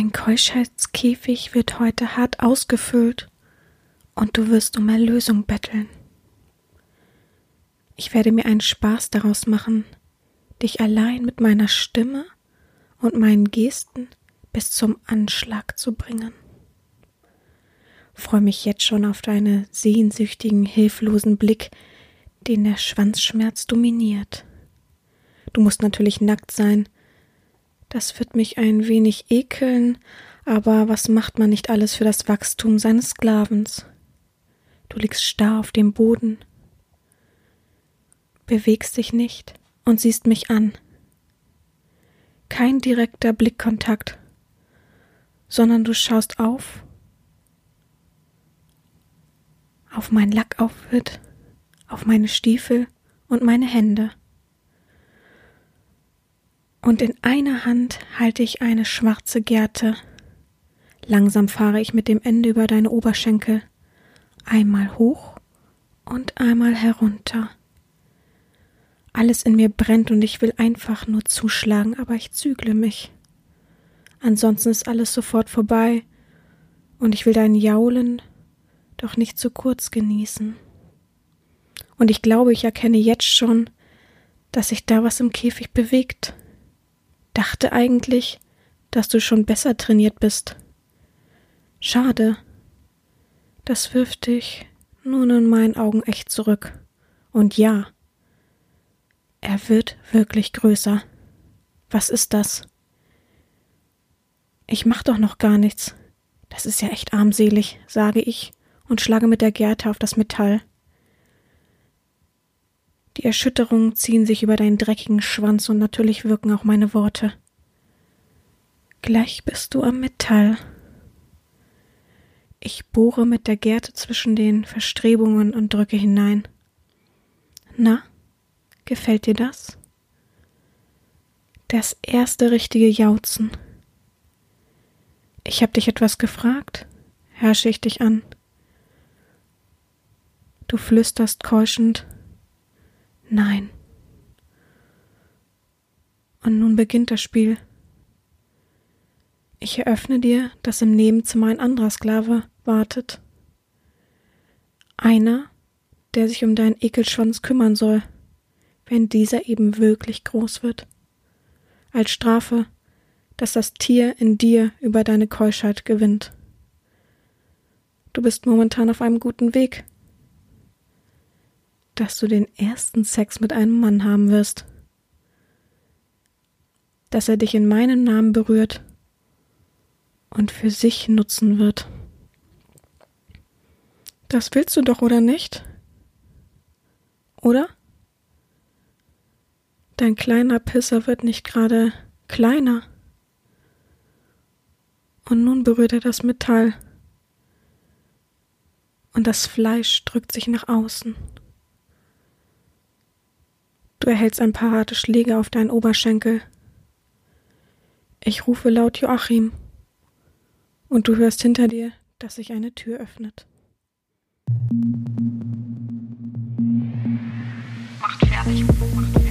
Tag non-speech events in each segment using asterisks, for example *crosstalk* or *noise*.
Dein Keuschheitskäfig wird heute hart ausgefüllt und du wirst um Erlösung betteln. Ich werde mir einen Spaß daraus machen, dich allein mit meiner Stimme und meinen Gesten bis zum Anschlag zu bringen. Freue mich jetzt schon auf deine sehnsüchtigen, hilflosen Blick, den der Schwanzschmerz dominiert. Du musst natürlich nackt sein. Das wird mich ein wenig ekeln, aber was macht man nicht alles für das Wachstum seines Sklavens? Du liegst starr auf dem Boden, bewegst dich nicht und siehst mich an. Kein direkter Blickkontakt, sondern du schaust auf, auf mein Lackoutfit, auf meine Stiefel und meine Hände. Und in einer Hand halte ich eine schwarze Gerte. Langsam fahre ich mit dem Ende über deine Oberschenkel, einmal hoch und einmal herunter. Alles in mir brennt und ich will einfach nur zuschlagen, aber ich zügle mich. Ansonsten ist alles sofort vorbei und ich will dein Jaulen doch nicht zu kurz genießen. Und ich glaube, ich erkenne jetzt schon, dass sich da was im Käfig bewegt. Dachte eigentlich, dass du schon besser trainiert bist. Schade. Das wirft dich nun in meinen Augen echt zurück. Und ja, er wird wirklich größer. Was ist das? Ich mach doch noch gar nichts. Das ist ja echt armselig, sage ich und schlage mit der Gerte auf das Metall. Die Erschütterungen ziehen sich über deinen dreckigen Schwanz und natürlich wirken auch meine Worte. Gleich bist du am Metall. Ich bohre mit der Gerte zwischen den Verstrebungen und drücke hinein. Na, Gefällt dir das? Das erste richtige Jauzen. Ich hab dich etwas gefragt, herrsche ich dich an. Du flüsterst keuschend Nein. Und nun beginnt das Spiel. Ich eröffne dir, dass im Nebenzimmer ein anderer Sklave wartet. Einer, der sich um deinen Ekelschwanz kümmern soll wenn dieser eben wirklich groß wird. Als Strafe, dass das Tier in dir über deine Keuschheit gewinnt. Du bist momentan auf einem guten Weg, dass du den ersten Sex mit einem Mann haben wirst, dass er dich in meinem Namen berührt und für sich nutzen wird. Das willst du doch, oder nicht? Oder? Dein kleiner Pisser wird nicht gerade kleiner. Und nun berührt er das Metall. Und das Fleisch drückt sich nach außen. Du erhältst ein paar harte Schläge auf deinen Oberschenkel. Ich rufe laut Joachim. Und du hörst hinter dir, dass sich eine Tür öffnet. Macht fertig. Macht fertig.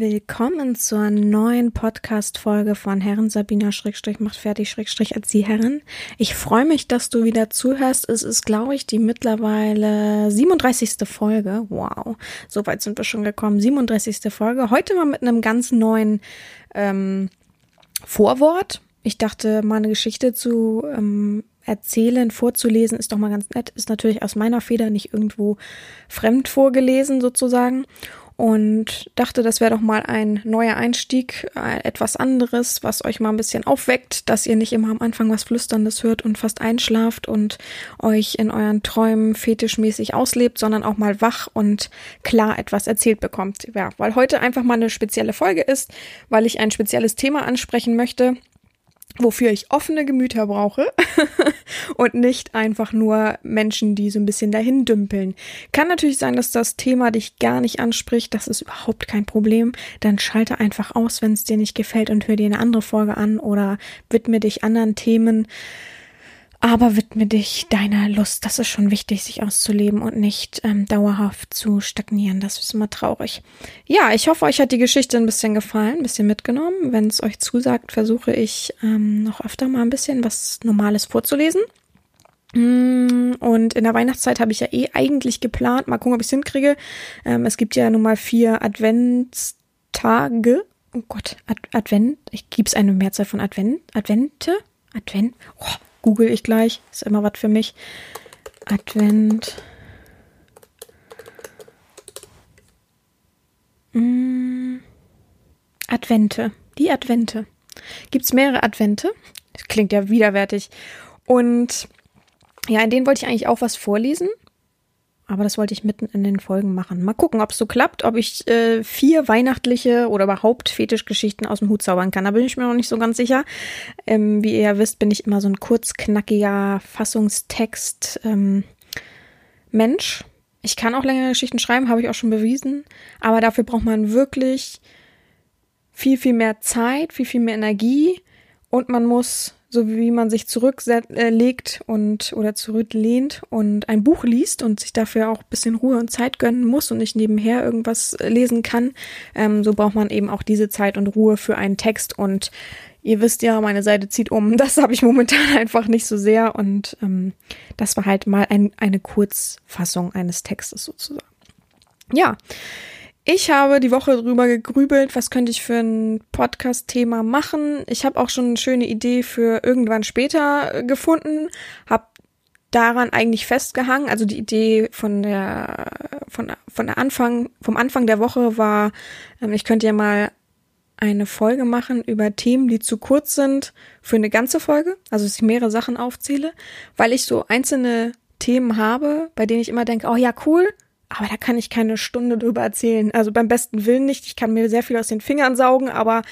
Willkommen zur neuen Podcast-Folge von Herren Sabina Schrägstrich macht fertig Schrägstrich Erzieherin. Ich freue mich, dass du wieder zuhörst. Es ist, glaube ich, die mittlerweile 37. Folge. Wow, so weit sind wir schon gekommen. 37. Folge. Heute mal mit einem ganz neuen ähm, Vorwort. Ich dachte, mal eine Geschichte zu ähm, erzählen, vorzulesen, ist doch mal ganz nett. Ist natürlich aus meiner Feder nicht irgendwo fremd vorgelesen sozusagen und dachte, das wäre doch mal ein neuer Einstieg, äh, etwas anderes, was euch mal ein bisschen aufweckt, dass ihr nicht immer am Anfang was Flüsterndes hört und fast einschlaft und euch in euren Träumen fetischmäßig auslebt, sondern auch mal wach und klar etwas erzählt bekommt. Ja, weil heute einfach mal eine spezielle Folge ist, weil ich ein spezielles Thema ansprechen möchte wofür ich offene Gemüter brauche *laughs* und nicht einfach nur Menschen, die so ein bisschen dahin dümpeln. Kann natürlich sein, dass das Thema dich gar nicht anspricht, das ist überhaupt kein Problem. Dann schalte einfach aus, wenn es dir nicht gefällt und hör dir eine andere Folge an oder widme dich anderen Themen. Aber widme dich deiner Lust. Das ist schon wichtig, sich auszuleben und nicht ähm, dauerhaft zu stagnieren. Das ist immer traurig. Ja, ich hoffe, euch hat die Geschichte ein bisschen gefallen, ein bisschen mitgenommen. Wenn es euch zusagt, versuche ich ähm, noch öfter mal ein bisschen was Normales vorzulesen. Mm, und in der Weihnachtszeit habe ich ja eh eigentlich geplant, mal gucken, ob ich es hinkriege. Ähm, es gibt ja nun mal vier Adventstage. Oh Gott, Ad Advent. Ich gibt's eine Mehrzahl von Advent? Advente? Advent? Oh, google ich gleich. Ist immer was für mich. Advent. Mm, Advente. Die Advente. Gibt's mehrere Advente? Das klingt ja widerwärtig. Und ja, in denen wollte ich eigentlich auch was vorlesen. Aber das wollte ich mitten in den Folgen machen. Mal gucken, ob es so klappt, ob ich äh, vier weihnachtliche oder überhaupt Fetischgeschichten aus dem Hut zaubern kann. Da bin ich mir noch nicht so ganz sicher. Ähm, wie ihr ja wisst, bin ich immer so ein kurzknackiger Fassungstext ähm, Mensch. Ich kann auch längere Geschichten schreiben, habe ich auch schon bewiesen. Aber dafür braucht man wirklich viel, viel mehr Zeit, viel, viel mehr Energie und man muss so wie man sich zurücklegt und oder zurücklehnt und ein Buch liest und sich dafür auch bisschen Ruhe und Zeit gönnen muss und nicht nebenher irgendwas lesen kann, ähm, so braucht man eben auch diese Zeit und Ruhe für einen Text und ihr wisst ja, meine Seite zieht um. *laughs* Das habe ich momentan einfach nicht so sehr und ähm, das war halt mal ein, eine Kurzfassung eines Textes sozusagen. Ja, ich habe die Woche drüber gegrübelt, was könnte ich für ein Podcast-Thema machen. Ich habe auch schon eine schöne Idee für irgendwann später äh, gefunden, habe daran eigentlich festgehangen. Also die Idee von der von von der Anfang vom Anfang der Woche war, ähm, ich könnte ja mal eine Folge machen über Themen, die zu kurz sind für eine ganze Folge, also dass ich mehrere Sachen aufzähle, weil ich so einzelne Themen habe, bei denen ich immer denke, oh ja, cool, aber da kann ich keine Stunde drüber erzählen. Also beim besten Willen nicht. Ich kann mir sehr viel aus den Fingern saugen, aber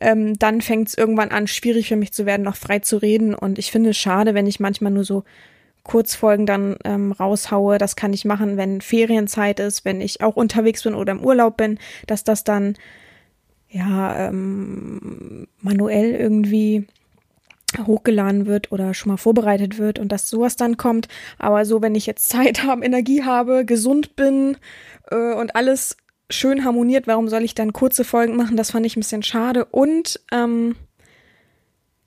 ähm, dann fängt es irgendwann an, schwierig für mich zu werden, noch frei zu reden. Und ich finde es schade, wenn ich manchmal nur so Kurzfolgen dann ähm, raushaue. Das kann ich machen, wenn Ferienzeit ist, wenn ich auch unterwegs bin oder im Urlaub bin, dass das dann ja ähm, manuell irgendwie hochgeladen wird oder schon mal vorbereitet wird und dass sowas dann kommt. Aber so, wenn ich jetzt Zeit *laughs* habe, Energie habe, gesund bin äh, und alles schön harmoniert, warum soll ich dann kurze Folgen machen? Das fand ich ein bisschen schade. Und ähm,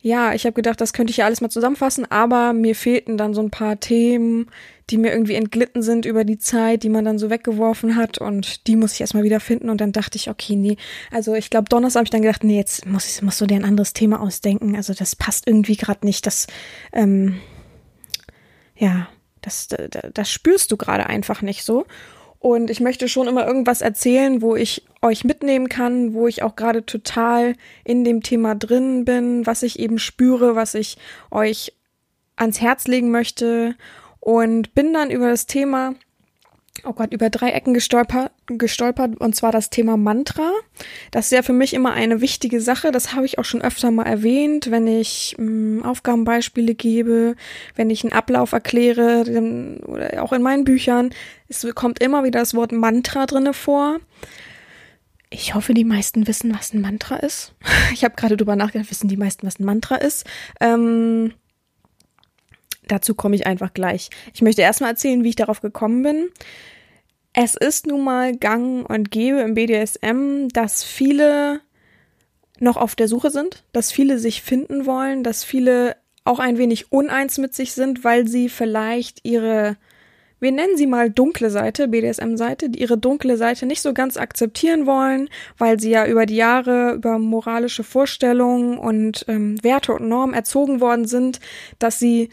ja, ich habe gedacht, das könnte ich ja alles mal zusammenfassen, aber mir fehlten dann so ein paar Themen, die mir irgendwie entglitten sind über die Zeit, die man dann so weggeworfen hat und die muss ich erstmal wieder finden. Und dann dachte ich, okay, nee, also ich glaube Donnerstag habe ich dann gedacht, nee, jetzt muss ich musst du dir ein anderes Thema ausdenken, also das passt irgendwie gerade nicht, das ähm, ja, das, das, das spürst du gerade einfach nicht so. Und ich möchte schon immer irgendwas erzählen, wo ich euch mitnehmen kann, wo ich auch gerade total in dem Thema drin bin, was ich eben spüre, was ich euch ans Herz legen möchte. Und bin dann über das Thema oh Gott, über drei Ecken gestolpert, gestolpert und zwar das Thema Mantra. Das ist ja für mich immer eine wichtige Sache. Das habe ich auch schon öfter mal erwähnt, wenn ich mh, hm, Aufgabenbeispiele gebe, wenn ich einen Ablauf erkläre dann, oder auch in meinen Büchern. Es kommt immer wieder das Wort Mantra drinne vor. Ich hoffe, die meisten wissen, was ein Mantra ist. *laughs* Ich habe gerade drüber nachgedacht, wissen die meisten, was ein Mantra ist. Ähm, dazu komme ich einfach gleich. Ich möchte erstmal erzählen, wie ich darauf gekommen bin. Es ist nun mal gang und gäbe im BDSM, dass viele noch auf der Suche sind, dass viele sich finden wollen, dass viele auch ein wenig uneins mit sich sind, weil sie vielleicht ihre, wir nennen sie mal dunkle Seite, BDSM-Seite, ihre dunkle Seite nicht so ganz akzeptieren wollen, weil sie ja über die Jahre über moralische Vorstellungen und ähm, Werte und Normen erzogen worden sind, dass sie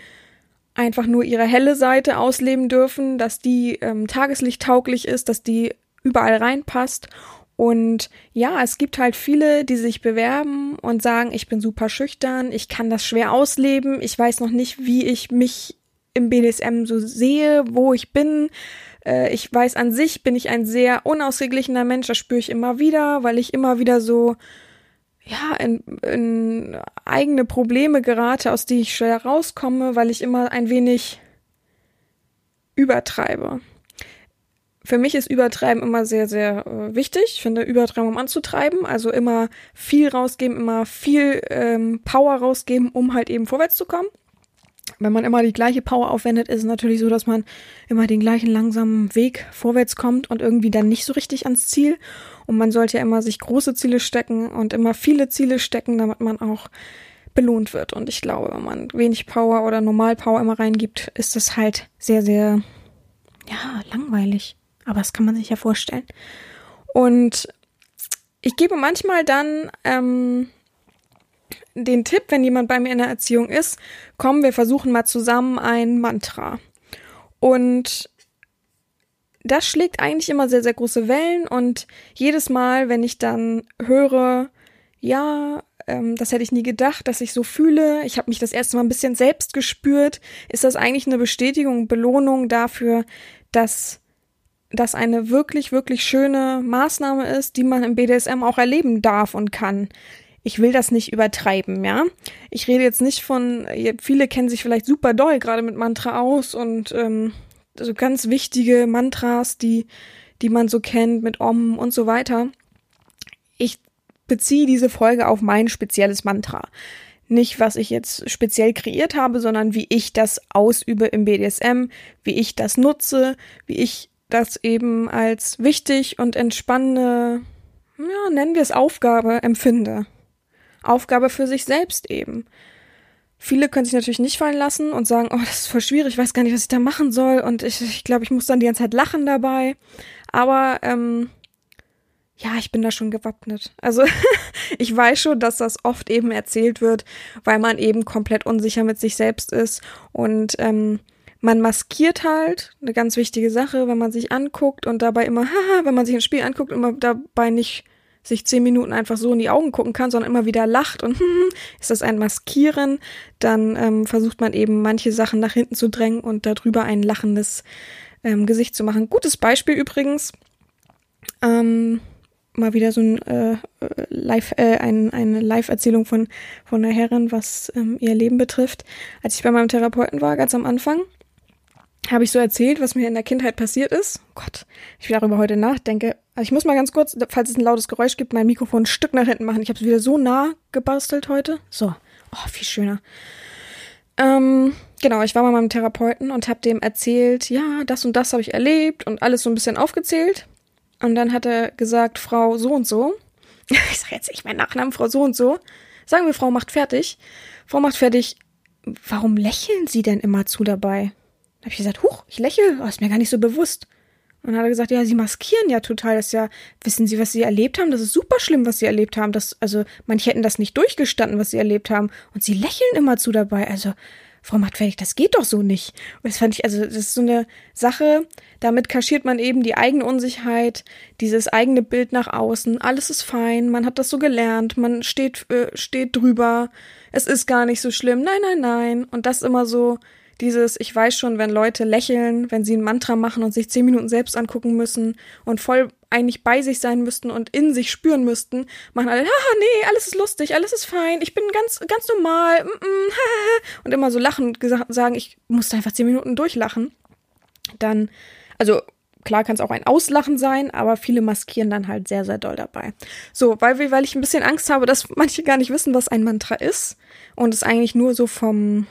einfach nur ihre helle Seite ausleben dürfen, dass die ähm, tageslichttauglich ist, dass die überall reinpasst. Und ja, es gibt halt viele, die sich bewerben und sagen, ich bin super schüchtern, ich kann das schwer ausleben, ich weiß noch nicht, wie ich mich im BDSM so sehe, wo ich bin. Äh, ich weiß an sich, bin ich ein sehr unausgeglichener Mensch, das spüre ich immer wieder, weil ich immer wieder so ja, in, in eigene Probleme gerate, aus die ich schwer rauskomme, weil ich immer ein wenig übertreibe. Für mich ist Übertreiben immer sehr, sehr äh, wichtig. Ich finde Übertreiben, um anzutreiben. Also immer viel rausgeben, immer viel ähm, Power rausgeben, um halt eben vorwärts zu kommen. Wenn man immer die gleiche Power aufwendet, ist es natürlich so, dass man immer den gleichen langsamen Weg vorwärts kommt und irgendwie dann nicht so richtig ans Ziel. Und man sollte ja immer sich große Ziele stecken und immer viele Ziele stecken, damit man auch belohnt wird. Und ich glaube, wenn man wenig Power oder Normal Power immer reingibt, ist das halt sehr, sehr, ja, langweilig. Aber das kann man sich ja vorstellen. Und ich gebe manchmal dann ähm, den Tipp, wenn jemand bei mir in der Erziehung ist, komm, wir versuchen mal zusammen ein Mantra. Und das schlägt eigentlich immer sehr, sehr große Wellen und jedes Mal, wenn ich dann höre, ja, ähm, das hätte ich nie gedacht, dass ich so fühle, ich habe mich das erste Mal ein bisschen selbst gespürt, ist das eigentlich eine Bestätigung, Belohnung dafür, dass das eine wirklich, wirklich schöne Maßnahme ist, die man im BDSM auch erleben darf und kann ich will das nicht übertreiben, ja. Ich rede jetzt nicht von, viele kennen sich vielleicht super doll gerade mit Mantra aus und ähm, so ganz wichtige Mantras, die, die man so kennt mit Om und so weiter. Ich beziehe diese Folge auf mein spezielles Mantra. Nicht, was ich jetzt speziell kreiert habe, sondern wie ich das ausübe im BDSM, wie ich das nutze, wie ich das eben als wichtig und entspannende, ja, nennen wir es Aufgabe, empfinde. Aufgabe für sich selbst eben. Viele können sich natürlich nicht fallen lassen und sagen, oh, das ist voll schwierig, ich weiß gar nicht, was ich da machen soll und ich, ich glaube, ich muss dann die ganze Zeit lachen dabei. Aber ähm, ja, ich bin da schon gewappnet. Also *laughs* ich weiß schon, dass das oft eben erzählt wird, weil man eben komplett unsicher mit sich selbst ist und ähm, man maskiert halt eine ganz wichtige Sache, wenn man sich anguckt und dabei immer, *laughs* haha, wenn man sich ein Spiel anguckt, immer dabei nicht sich zehn Minuten einfach so in die Augen gucken kann, sondern immer wieder lacht und *laughs* hm, ist das ein Maskieren, dann ähm, versucht man eben manche Sachen nach hinten zu drängen und darüber ein lachendes ähm, Gesicht zu machen. Gutes Beispiel übrigens. Ähm, mal wieder so ein äh, Live, äh, ein, eine Live-Erzählung von von der Herrin, was ähm, ihr Leben betrifft. Als ich bei meinem Therapeuten war, ganz am Anfang, habe ich so erzählt, was mir in der Kindheit passiert ist. Gott, ich darüber heute nachdenke. Also ich muss mal ganz kurz, falls es ein lautes Geräusch gibt, mein Mikrofon ein Stück nach hinten machen. Ich habe es wieder so nah gebastelt heute. So, oh, viel schöner. Ähm, genau, ich war bei meinem Therapeuten und habe dem erzählt, ja, das und das habe ich erlebt und alles so ein bisschen aufgezählt. Und dann hat er gesagt, Frau so und so. *laughs* Ich sage jetzt nicht meinen Nachnamen, Frau so und so. Sagen wir, Frau macht fertig. Frau macht fertig. Warum lächeln Sie denn immer zu dabei? Da habe ich gesagt, huch, ich lächle, oh, ist mir gar nicht so bewusst. Und dann hat er gesagt, ja, sie maskieren ja total. Das ist ja, wissen Sie, was Sie erlebt haben? Das ist super schlimm, was Sie erlebt haben. Das, also, manche hätten das nicht durchgestanden, was Sie erlebt haben. Und Sie lächeln immer zu dabei. Also, Frau Mattfertig, das geht doch so nicht. Und das fand ich, also, das ist so eine Sache, damit kaschiert man eben die eigene Unsicherheit, dieses eigene Bild nach außen. Alles ist fein, man hat das so gelernt, man steht, äh, steht drüber. Es ist gar nicht so schlimm. Nein, nein, nein. Und das immer so, dieses, ich weiß schon, wenn Leute lächeln, wenn sie ein Mantra machen und sich zehn Minuten selbst angucken müssen und voll eigentlich bei sich sein müssten und in sich spüren müssten, machen alle, haha, nee, alles ist lustig, alles ist fein, ich bin ganz, ganz normal, mm, mm, *laughs* und immer so lachen, sagen, ich musste einfach zehn Minuten durchlachen. Dann, also klar kann es auch ein Auslachen sein, aber viele maskieren dann halt sehr, sehr doll dabei. So, weil, weil ich ein bisschen Angst habe, dass *laughs* manche gar nicht wissen, was ein Mantra ist und es eigentlich nur so vom,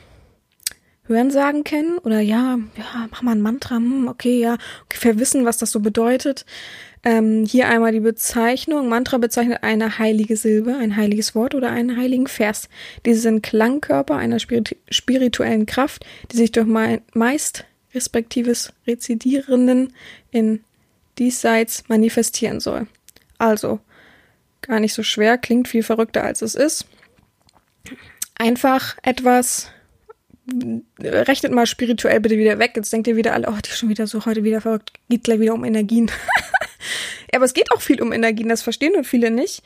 Hörensagen kennen oder ja, ja, mach mal ein Mantra, hm, okay, ja, ungefähr wissen, was das so bedeutet. Ähm, hier einmal die Bezeichnung. Mantra bezeichnet eine heilige Silbe, ein heiliges Wort oder einen heiligen Vers. Diese sind Klangkörper einer spirituellen Kraft, die sich durch meist respektives Rezidierenden in diesseits manifestieren soll. Also, gar nicht so schwer, klingt viel verrückter als es ist. Einfach etwas rechnet mal spirituell bitte wieder weg. Jetzt denkt ihr wieder alle, oh, die ist schon wieder so heute wieder verrückt. Geht gleich wieder um Energien. *laughs* ja, aber es geht auch viel um Energien, das verstehen nur viele nicht.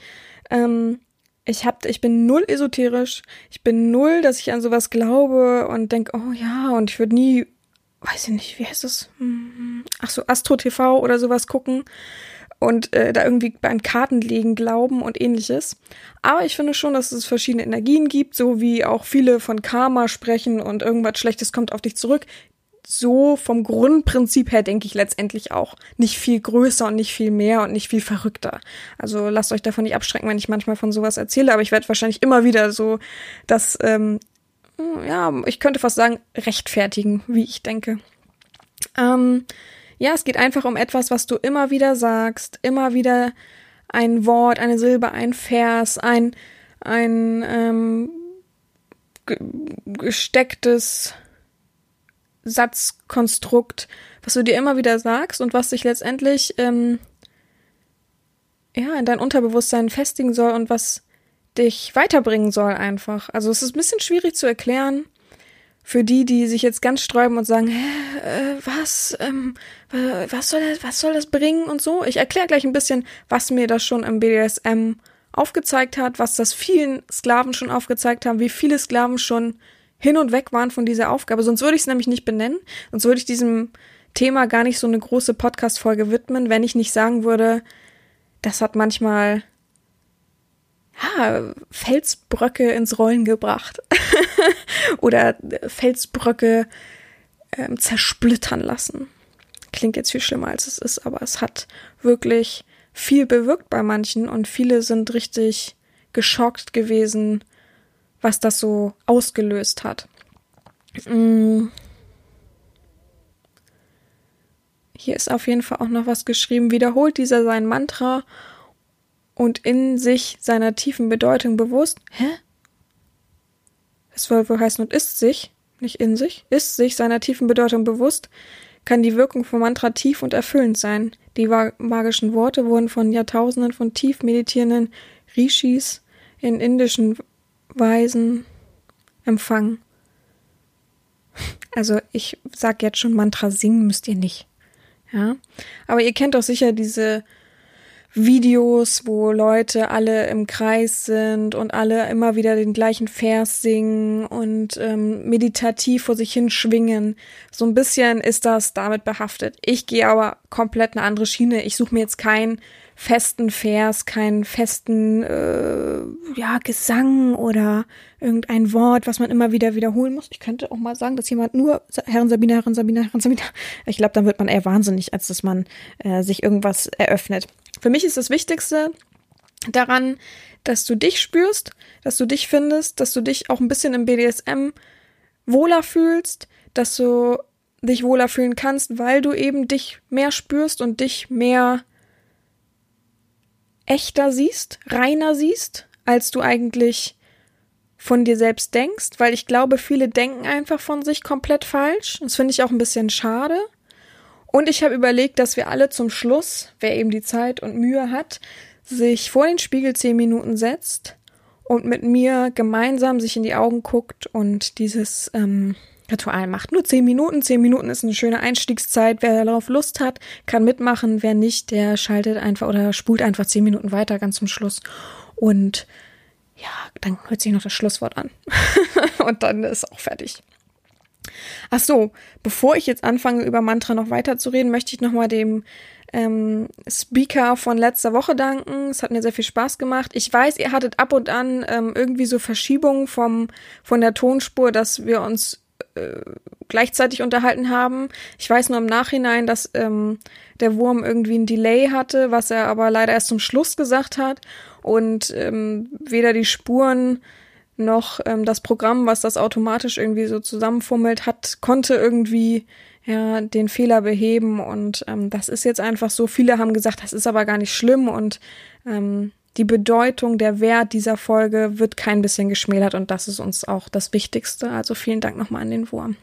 Ähm, ich hab, ich bin null esoterisch. Ich bin null, dass ich an sowas glaube und denke, oh ja, und ich würde nie, weiß ich nicht, wie heißt das? Hm, ach so, Astro TV oder sowas gucken und äh, da irgendwie an Karten legen glauben und ähnliches. Aber ich finde schon, dass es verschiedene Energien gibt, so wie auch viele von Karma sprechen und irgendwas Schlechtes kommt auf dich zurück. So vom Grundprinzip her denke ich letztendlich auch nicht viel größer und nicht viel mehr und nicht viel verrückter. Also lasst euch davon nicht abschrecken, wenn ich manchmal von sowas erzähle, aber ich werde wahrscheinlich immer wieder so das ähm, ja, ich könnte fast sagen, rechtfertigen, wie ich denke. Ähm, ja, es geht einfach um etwas, was du immer wieder sagst, immer wieder ein Wort, eine Silbe, ein Vers, ein, ein ähm, gestecktes Satzkonstrukt, was du dir immer wieder sagst und was sich letztendlich ähm, ja in dein Unterbewusstsein festigen soll und was dich weiterbringen soll einfach. Also es ist ein bisschen schwierig zu erklären für die, die sich jetzt ganz sträuben und sagen, hä, äh, was, ähm, was soll das, was soll das bringen und so. Ich erkläre gleich ein bisschen, was mir das schon im BDSM aufgezeigt hat, was das vielen Sklaven schon aufgezeigt haben, wie viele Sklaven schon hin und weg waren von dieser Aufgabe. Sonst würde ich es nämlich nicht benennen, sonst würde ich diesem Thema gar nicht so eine große Podcast-Folge widmen, wenn ich nicht sagen würde, das hat manchmal ja, Felsbröcke ins Rollen gebracht. *laughs* Oder Felsbröcke ähm, zersplittern lassen. Klingt jetzt viel schlimmer, als es ist, aber es hat wirklich viel bewirkt bei manchen und viele sind richtig geschockt gewesen, was das so ausgelöst hat. Mm. Hier ist auf jeden Fall auch noch was geschrieben. Wiederholt dieser sein Mantra und in sich seiner tiefen Bedeutung bewusst. Hä? Es soll wohl heißen und ist sich, nicht in sich, ist sich seiner tiefen Bedeutung bewusst, kann die Wirkung vom Mantra tief und erfüllend sein. Die magischen Worte wurden von Jahrtausenden von tief meditierenden Rishis in indischen Weisen empfangen. Also ich sag jetzt schon, Mantra singen müsst ihr nicht. Ja. Aber ihr kennt doch sicher diese Videos, wo Leute alle im Kreis sind und alle immer wieder den gleichen Vers singen und ähm, meditativ vor sich hin schwingen. So ein bisschen ist das damit behaftet. Ich gehe aber komplett eine andere Schiene. Ich suche mir jetzt keinen festen Vers, keinen festen äh, ja, Gesang oder irgendein Wort, was man immer wieder wiederholen muss. Ich könnte auch mal sagen, dass jemand nur Herren Sabina, Herren Sabina, Herren Sabina. Ich glaube, dann wird man eher wahnsinnig, als dass man äh, sich irgendwas eröffnet. Für mich ist das Wichtigste daran, dass du dich spürst, dass du dich findest, dass du dich auch ein bisschen im BDSM wohler fühlst, dass du dich wohler fühlen kannst, weil du eben dich mehr spürst und dich mehr echter siehst, reiner siehst, als du eigentlich von dir selbst denkst, weil ich glaube, viele denken einfach von sich komplett falsch. Das finde ich auch ein bisschen schade. Und ich habe überlegt, dass wir alle zum Schluss, wer eben die Zeit und Mühe hat, sich vor den Spiegel zehn Minuten setzt und mit mir gemeinsam sich in die Augen guckt und dieses ähm, Ritual macht. Nur zehn Minuten. Zehn Minuten ist eine schöne Einstiegszeit. Wer darauf Lust hat, kann mitmachen. Wer nicht, der schaltet einfach oder spult einfach zehn Minuten weiter ganz zum Schluss. Und ja, dann hört sich noch das Schlusswort an. *laughs* und dann ist auch fertig. Ach so, bevor ich jetzt anfange, über Mantra noch weiter zu reden, möchte ich nochmal dem ähm, Speaker von letzter Woche danken. Es hat mir sehr viel Spaß gemacht. Ich weiß, ihr hattet ab und an ähm, irgendwie so Verschiebungen vom, von der Tonspur, dass wir uns äh, gleichzeitig unterhalten haben. Ich weiß nur im Nachhinein, dass ähm, der Wurm irgendwie ein Delay hatte, was er aber leider erst zum Schluss gesagt hat. Und ähm, weder die Spuren noch ähm, das Programm, was das automatisch irgendwie so zusammenfummelt hat, konnte irgendwie ja den Fehler beheben und ähm, das ist jetzt einfach so. Viele haben gesagt, das ist aber gar nicht schlimm und ähm, die Bedeutung, der Wert dieser Folge wird kein bisschen geschmälert und das ist uns auch das Wichtigste. Also vielen Dank nochmal an den Wurm.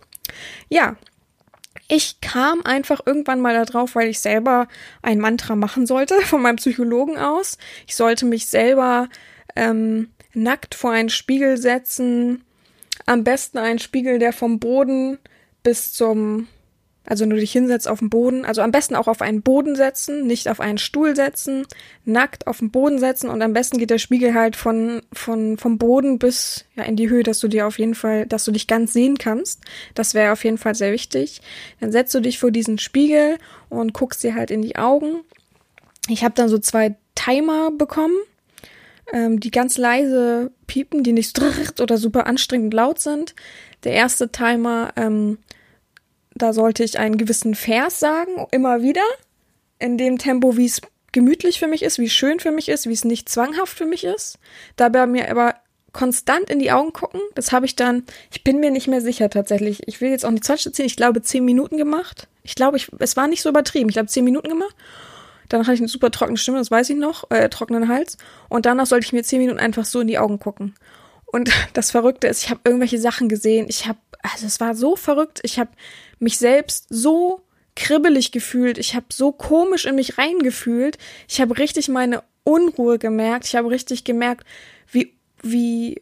Ja, ich kam einfach irgendwann mal darauf, weil ich selber ein Mantra machen sollte *laughs* von meinem Psychologen aus. Ich sollte mich selber ähm, nackt vor einen Spiegel setzen. Am besten einen Spiegel, der vom Boden bis zum, also nur dich hinsetzt auf den Boden. Also am besten auch auf einen Boden setzen, nicht auf einen Stuhl setzen, nackt auf den Boden setzen und am besten geht der Spiegel halt von, von, vom Boden bis, ja, in die Höhe, dass du dir auf jeden Fall, dass du dich ganz sehen kannst. Das wäre auf jeden Fall sehr wichtig. Dann setzt du dich vor diesen Spiegel und guckst dir halt in die Augen. Ich habe dann so zwei Timer bekommen ähm, die ganz leise piepen, die nicht *laughs* oder super anstrengend laut sind. Der erste Timer, ähm, da sollte ich einen gewissen Vers sagen, immer wieder, in dem Tempo, wie es gemütlich für mich ist, wie schön für mich ist, wie es nicht zwanghaft für mich ist. Dabei mir aber konstant in die Augen gucken. Das habe ich dann, ich bin mir nicht mehr sicher tatsächlich. Ich will jetzt auch nicht Zeit erzählen. Ich glaube, zehn Minuten gemacht. Ich glaube, ich, es war nicht so übertrieben. Ich habe zehn Minuten gemacht. Dann hatte ich eine super trockene Stimme, das weiß ich noch, äh, trockenen Hals. Und danach sollte ich mir zehn Minuten einfach so in die Augen gucken. Und *laughs* das Verrückte ist, ich habe irgendwelche Sachen gesehen. Ich habe, also es war so verrückt. Ich habe mich selbst so kribbelig gefühlt. Ich habe so komisch in mich reingefühlt. Ich habe richtig meine Unruhe gemerkt. Ich habe richtig gemerkt, wie, wie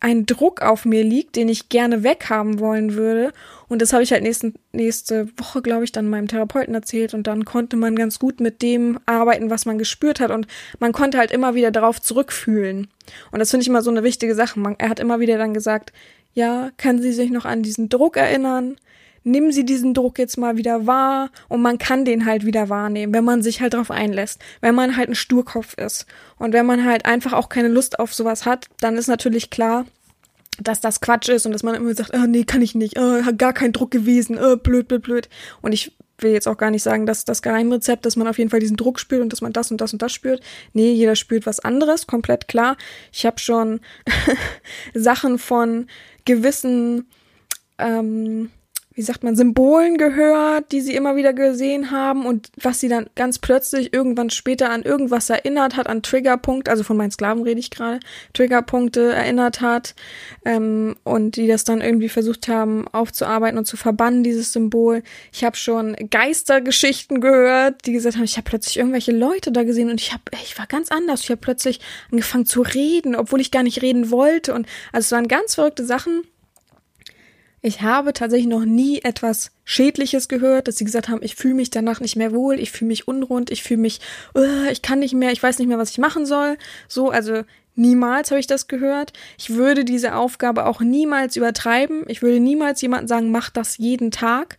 ein Druck auf mir liegt, den ich gerne weghaben wollen würde. Und das habe ich halt nächsten, nächste Woche, glaube ich, dann meinem Therapeuten erzählt. Und dann konnte man ganz gut mit dem arbeiten, was man gespürt hat. Und man konnte halt immer wieder darauf zurückfühlen. Und das finde ich immer so eine wichtige Sache. Man, er hat immer wieder dann gesagt, ja, kann sie sich noch an diesen Druck erinnern? Nimm sie diesen Druck jetzt mal wieder wahr und man kann den halt wieder wahrnehmen, wenn man sich halt darauf einlässt, wenn man halt ein Sturkopf ist und wenn man halt einfach auch keine Lust auf sowas hat, dann ist natürlich klar, dass das Quatsch ist und dass man immer sagt, oh, nee, kann ich nicht, oh, gar kein Druck gewesen, oh, blöd, blöd, blöd. Und ich will jetzt auch gar nicht sagen, dass das Geheimrezept, dass man auf jeden Fall diesen Druck spürt und dass man das und das und das spürt. Nee, jeder spürt was anderes, komplett klar. Ich habe schon *laughs* Sachen von gewissen ähm, wie sagt man, Symbolen gehört, die sie immer wieder gesehen haben und was sie dann ganz plötzlich irgendwann später an irgendwas erinnert hat, an Triggerpunkte, also von meinen Sklaven rede ich gerade, Triggerpunkte erinnert hat ähm, und die das dann irgendwie versucht haben aufzuarbeiten und zu verbannen, dieses Symbol. Ich habe schon Geistergeschichten gehört, die gesagt haben, ich habe plötzlich irgendwelche Leute da gesehen und ich habe, ich war ganz anders. Ich habe plötzlich angefangen zu reden, obwohl ich gar nicht reden wollte und also es waren ganz verrückte Sachen ich habe tatsächlich noch nie etwas Schädliches gehört, dass sie gesagt haben, ich fühle mich danach nicht mehr wohl, ich fühle mich unrund, ich fühle mich, uh, ich kann nicht mehr, ich weiß nicht mehr, was ich machen soll. So, also niemals habe ich das gehört. Ich würde diese Aufgabe auch niemals übertreiben. Ich würde niemals jemandem sagen, mach das jeden Tag,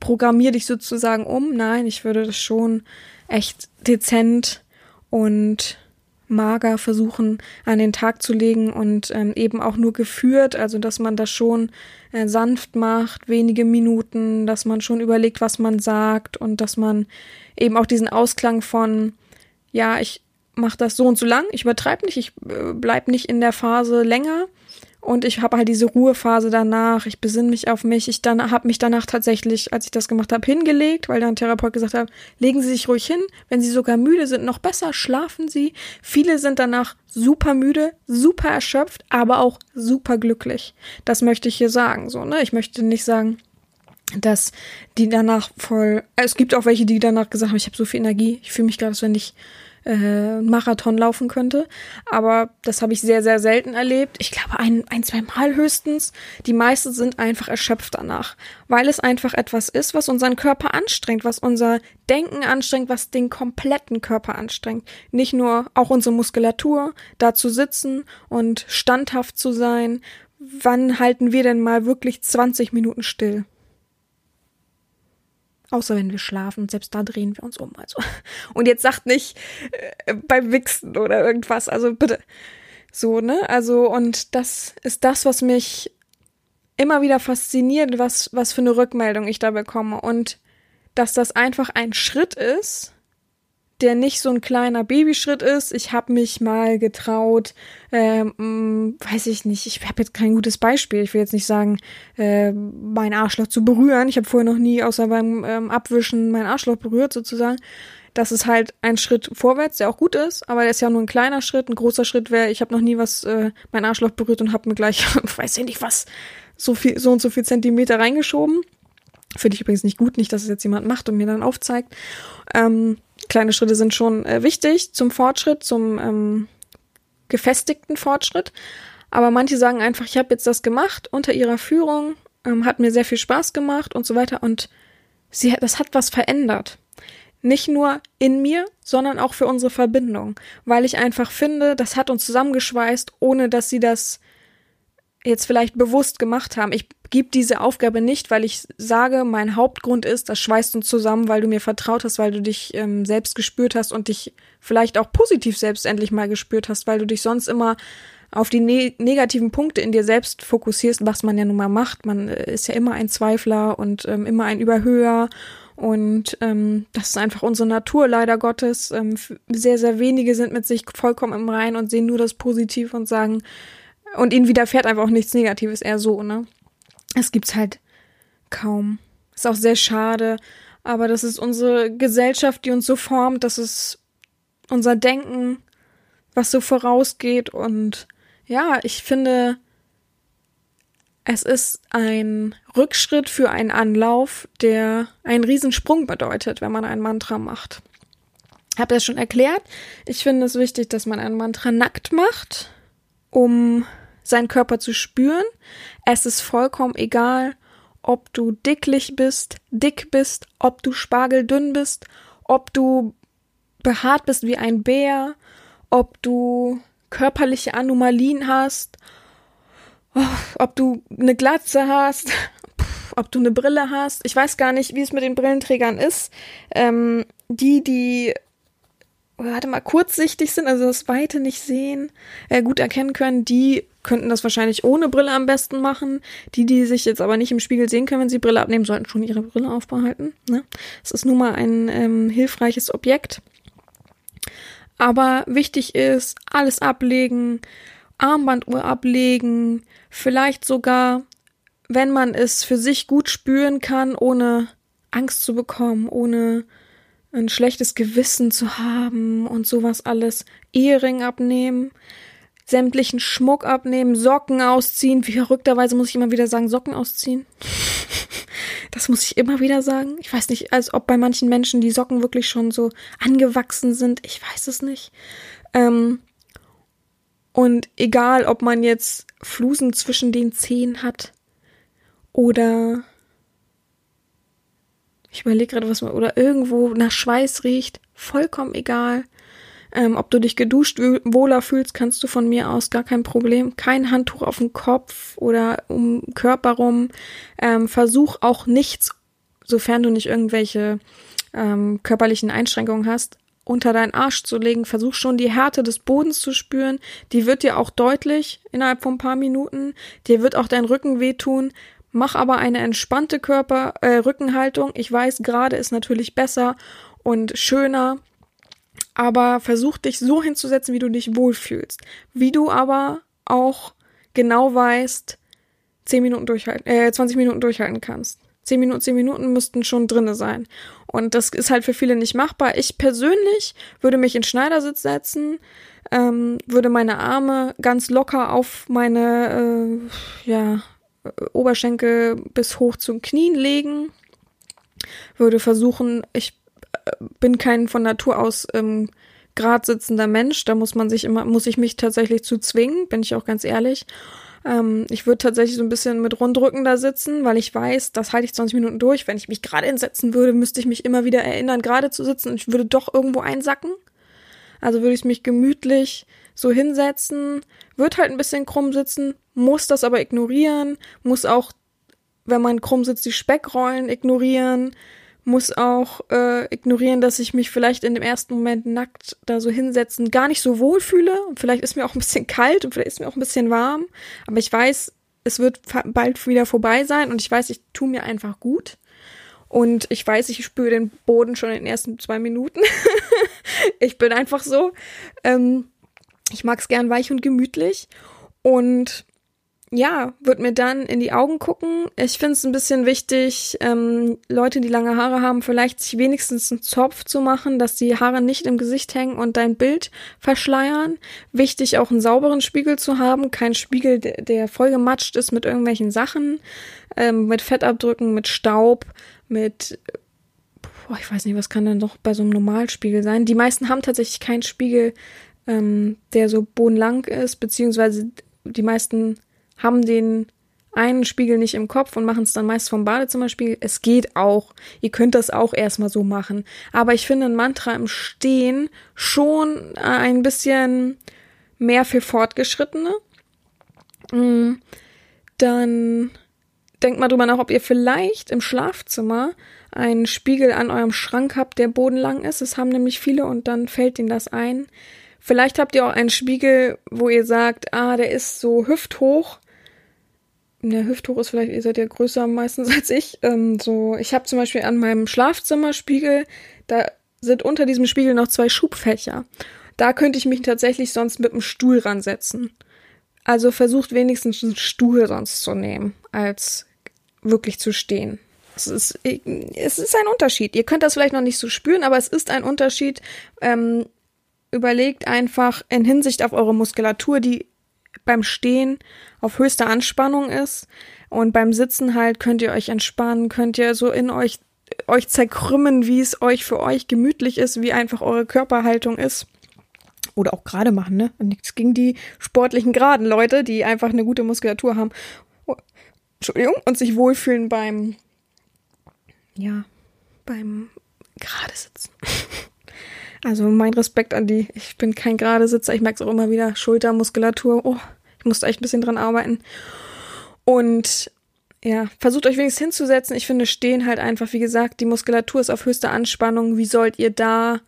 programmier dich sozusagen um. Nein, ich würde das schon echt dezent und mager versuchen an den Tag zu legen und ähm, eben auch nur geführt, also dass man das schon äh, sanft macht, wenige Minuten, dass man schon überlegt, was man sagt und dass man eben auch diesen Ausklang von, ja, ich mache das so und so lang, ich übertreibe nicht, ich äh, bleib nicht in der Phase länger, und ich habe halt diese Ruhephase danach. Ich besinne mich auf mich. Ich habe mich danach tatsächlich, als ich das gemacht habe, hingelegt, weil dann Therapeut gesagt hat, legen Sie sich ruhig hin. Wenn Sie sogar müde sind, noch besser, schlafen Sie. Viele sind danach super müde, super erschöpft, aber auch super glücklich. Das möchte ich hier sagen. So, ne? Ich möchte nicht sagen, dass die danach voll. Es gibt auch welche, die danach gesagt haben, ich habe so viel Energie, ich fühle mich gerade, als wenn ich äh, Marathon laufen könnte. Aber das habe ich sehr, sehr selten erlebt. Ich glaube, ein, ein, zwei Mal höchstens. Die meisten sind einfach erschöpft danach, weil es einfach etwas ist, was unseren Körper anstrengt, was unser Denken anstrengt, was den kompletten Körper anstrengt. Nicht nur auch unsere Muskulatur, da zu sitzen und standhaft zu sein. Wann halten wir denn mal wirklich 20 Minuten still? Außer wenn wir schlafen, selbst da drehen wir uns um. Also. Und jetzt sagt nicht äh, beim Wichsen oder irgendwas. Also bitte. So, ne? Also, und das ist das, was mich immer wieder fasziniert, was, was für eine Rückmeldung ich da bekomme. Und dass das einfach ein Schritt ist, der nicht so ein kleiner Babyschritt ist. Ich habe mich mal getraut, ähm, weiß ich nicht, ich habe jetzt kein gutes Beispiel. Ich will jetzt nicht sagen, äh, mein Arschloch zu berühren. Ich habe vorher noch nie außer beim ähm, Abwischen mein Arschloch berührt sozusagen. Das ist halt ein Schritt vorwärts, der auch gut ist, aber der ist ja nur ein kleiner Schritt. Ein großer Schritt wäre, ich habe noch nie was äh, mein Arschloch berührt und habe mir gleich, *laughs* weiß ich nicht was, so viel, so und so viel Zentimeter reingeschoben. Finde ich übrigens nicht gut, nicht, dass es jetzt jemand macht und mir dann aufzeigt. Ähm, kleine Schritte sind schon äh, wichtig zum Fortschritt, zum ähm, gefestigten Fortschritt. Aber manche sagen einfach, ich habe jetzt das gemacht unter ihrer Führung, ähm, hat mir sehr viel Spaß gemacht und so weiter. Und sie, das hat was verändert. Nicht nur in mir, sondern auch für unsere Verbindung. Weil ich einfach finde, das hat uns zusammengeschweißt, ohne dass sie das jetzt vielleicht bewusst gemacht haben. Ich gebe diese Aufgabe nicht, weil ich sage, mein Hauptgrund ist, das schweißt uns zusammen, weil du mir vertraut hast, weil du dich ähm, selbst gespürt hast und dich vielleicht auch positiv selbst endlich mal gespürt hast, weil du dich sonst immer auf die ne negativen Punkte in dir selbst fokussierst, was man ja nun mal macht. Man äh, ist ja immer ein Zweifler und ähm, immer ein Überhöher Und ähm, das ist einfach unsere Natur, leider Gottes. Ähm, sehr, sehr wenige sind mit sich vollkommen im Rein und sehen nur das Positive und sagen, und ihnen widerfährt einfach auch nichts Negatives, eher so, ne? Es gibt's halt kaum. Ist auch sehr schade, aber das ist unsere Gesellschaft, die uns so formt, das ist unser Denken, was so vorausgeht und ja, ich finde, es ist ein Rückschritt für einen Anlauf, der einen Riesensprung bedeutet, wenn man ein Mantra macht. Ich habe das schon erklärt. Ich finde es wichtig, dass man ein Mantra nackt macht, um seinen Körper zu spüren. Es ist vollkommen egal, ob du dicklich bist, dick bist, ob du spargeldünn bist, ob du behaart bist wie ein Bär, ob du körperliche Anomalien hast, oh, ob du eine Glatze hast, ob du eine Brille hast. Ich weiß gar nicht, wie es mit den Brillenträgern ist. Ähm, die, die warte mal, kurzsichtig sind, also das Weite nicht sehen, äh, gut erkennen können, die könnten das wahrscheinlich ohne Brille am besten machen. Die, die sich jetzt aber nicht im Spiegel sehen können, wenn sie Brille abnehmen, sollten schon ihre Brille aufbehalten. Ne? Es ist nun mal ein ähm, hilfreiches Objekt. Aber wichtig ist, alles ablegen, Armbanduhr ablegen, vielleicht sogar, wenn man es für sich gut spüren kann, ohne Angst zu bekommen, ohne ein schlechtes Gewissen zu haben und sowas alles, Ehering abnehmen, sämtlichen Schmuck abnehmen, Socken ausziehen. Wie verrückterweise muss ich immer wieder sagen, Socken ausziehen. *laughs* das muss ich immer wieder sagen. Ich weiß nicht, als ob bei manchen Menschen die Socken wirklich schon so angewachsen sind. Ich weiß es nicht. Ähm, und egal, ob man jetzt Flusen zwischen den Zehen hat oder ich überlege gerade, was man, oder irgendwo nach Schweiß riecht, vollkommen egal. Ähm, ob du dich geduscht wohler fühlst, kannst du von mir aus gar kein Problem. Kein Handtuch auf dem Kopf oder um Körper rum. Ähm, versuch auch nichts, sofern du nicht irgendwelche ähm, körperlichen Einschränkungen hast, unter deinen Arsch zu legen. Versuch schon die Härte des Bodens zu spüren. Die wird dir auch deutlich innerhalb von ein paar Minuten. Dir wird auch dein Rücken wehtun. Mach aber eine entspannte Körper äh, Rückenhaltung. Ich weiß, gerade ist natürlich besser und schöner, aber versuch dich so hinzusetzen, wie du dich wohlfühlst. Wie du aber auch genau weißt, 10 Minuten durchhalten, äh, 20 Minuten durchhalten kannst. 10 Minuten, 10 Minuten müssten schon drinne sein. Und das ist halt für viele nicht machbar. Ich persönlich würde mich in Schneidersitz setzen, ähm, würde meine Arme ganz locker auf meine, äh, ja, Oberschenkel bis hoch zum Knien legen. Würde versuchen, ich äh, bin kein von Natur aus ähm, grad sitzender Mensch, da muss man sich immer, muss ich mich tatsächlich zu zwingen, bin ich auch ganz ehrlich. Ähm, ich würde tatsächlich so ein bisschen mit Rundrücken da sitzen, weil ich weiß, das halte ich 20 Minuten durch. Wenn ich mich gerade hinsetzen würde, müsste ich mich immer wieder erinnern, gerade zu sitzen und ich würde doch irgendwo einsacken. Also würde ich mich gemütlich so hinsetzen, wird halt ein bisschen krumm sitzen, muss das aber ignorieren, muss auch, wenn man krumm sitzt, die Speckrollen ignorieren, muss auch äh, ignorieren, dass ich mich vielleicht in dem ersten Moment nackt da so hinsetzen gar nicht so wohl fühle. Und vielleicht ist mir auch ein bisschen kalt und vielleicht ist mir auch ein bisschen warm. Aber ich weiß, es wird bald wieder vorbei sein und ich weiß, ich tue mir einfach gut. Und ich weiß, ich spüre den Boden schon in den ersten zwei Minuten. *laughs* ich bin einfach so. Ähm, ich mag es gern weich und gemütlich. Und ja, wird mir dann in die Augen gucken. Ich finde es ein bisschen wichtig, ähm, Leute, die lange Haare haben, vielleicht sich wenigstens einen Zopf zu machen, dass die Haare nicht im Gesicht hängen und dein Bild verschleiern. Wichtig auch einen sauberen Spiegel zu haben, kein Spiegel, der, vollgematscht ist mit irgendwelchen Sachen, ähm, mit Fettabdrücken, mit Staub, mit boah, ich weiß nicht, was kann denn noch bei so einem Normalspiegel sein? Die meisten haben tatsächlich keinen Spiegel, ähm, der so bodenlang ist, beziehungsweise die meisten haben den einen Spiegel nicht im Kopf und machen es dann meist vom Badezimmerspiegel. Es geht auch. Ihr könnt das auch erstmal so machen. Aber ich finde ein Mantra im Stehen schon ein bisschen mehr für Fortgeschrittene. Mm, dann denkt mal drüber nach, ob ihr vielleicht im Schlafzimmer einen Spiegel an eurem Schrank habt, der bodenlang ist. Das haben nämlich viele und dann fällt ihnen das ein. Vielleicht habt ihr auch einen Spiegel, wo ihr sagt, ah, der ist so hüfthoch der Hüfthoch ist vielleicht, ihr seid ja größer meistens *laughs* als ich. Ähm, so, ich habe zum Beispiel an meinem Schlafzimmerspiegel, da sind unter diesem Spiegel noch zwei Schubfächer. Da könnte ich mich tatsächlich sonst mit dem Stuhl ransetzen. Also versucht wenigstens einen Stuhl sonst zu nehmen, als wirklich zu stehen. Es ist, es ist ein Unterschied. Ihr könnt das vielleicht noch nicht so spüren, aber es ist ein Unterschied. Ähm, überlegt einfach in Hinsicht auf eure Muskulatur, die beim Stehen auf höchster Anspannung ist. Und beim Sitzen halt könnt ihr euch entspannen, könnt ihr so in euch, euch zerkrümmen, wie es euch für euch gemütlich ist, wie einfach eure Körperhaltung ist. Oder auch gerade machen, ne? Nichts gegen die sportlichen geraden Leute, die einfach eine gute Muskulatur haben. Oh, Entschuldigung, und sich wohlfühlen beim, ja, beim gerade sitzen. *laughs* Also mein Respekt an die. Ich bin kein gerade Sitzer. Ich merke es auch immer wieder. Schultermuskulatur. Oh, ich musste echt ein bisschen dran arbeiten. Und ja, versucht euch wenigstens hinzusetzen. Ich finde, stehen halt einfach, wie gesagt, die Muskulatur ist auf höchster Anspannung. Wie sollt ihr da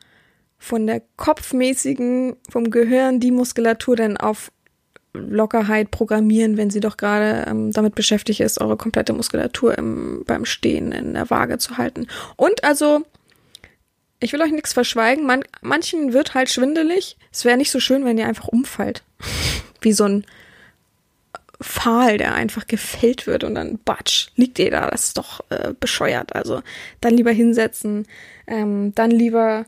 von der kopfmäßigen, vom Gehirn die Muskulatur denn auf Lockerheit programmieren, wenn sie doch gerade ähm, damit beschäftigt ist, eure komplette Muskulatur im, beim Stehen in der Waage zu halten. Und also, ich will euch nichts verschweigen, man, manchen wird halt schwindelig. Es wäre nicht so schön, wenn ihr einfach umfallt. *laughs* Wie so ein Pfahl, der einfach gefällt wird und dann batsch, liegt ihr da. Das ist doch äh, bescheuert. Also dann lieber hinsetzen, ähm, dann lieber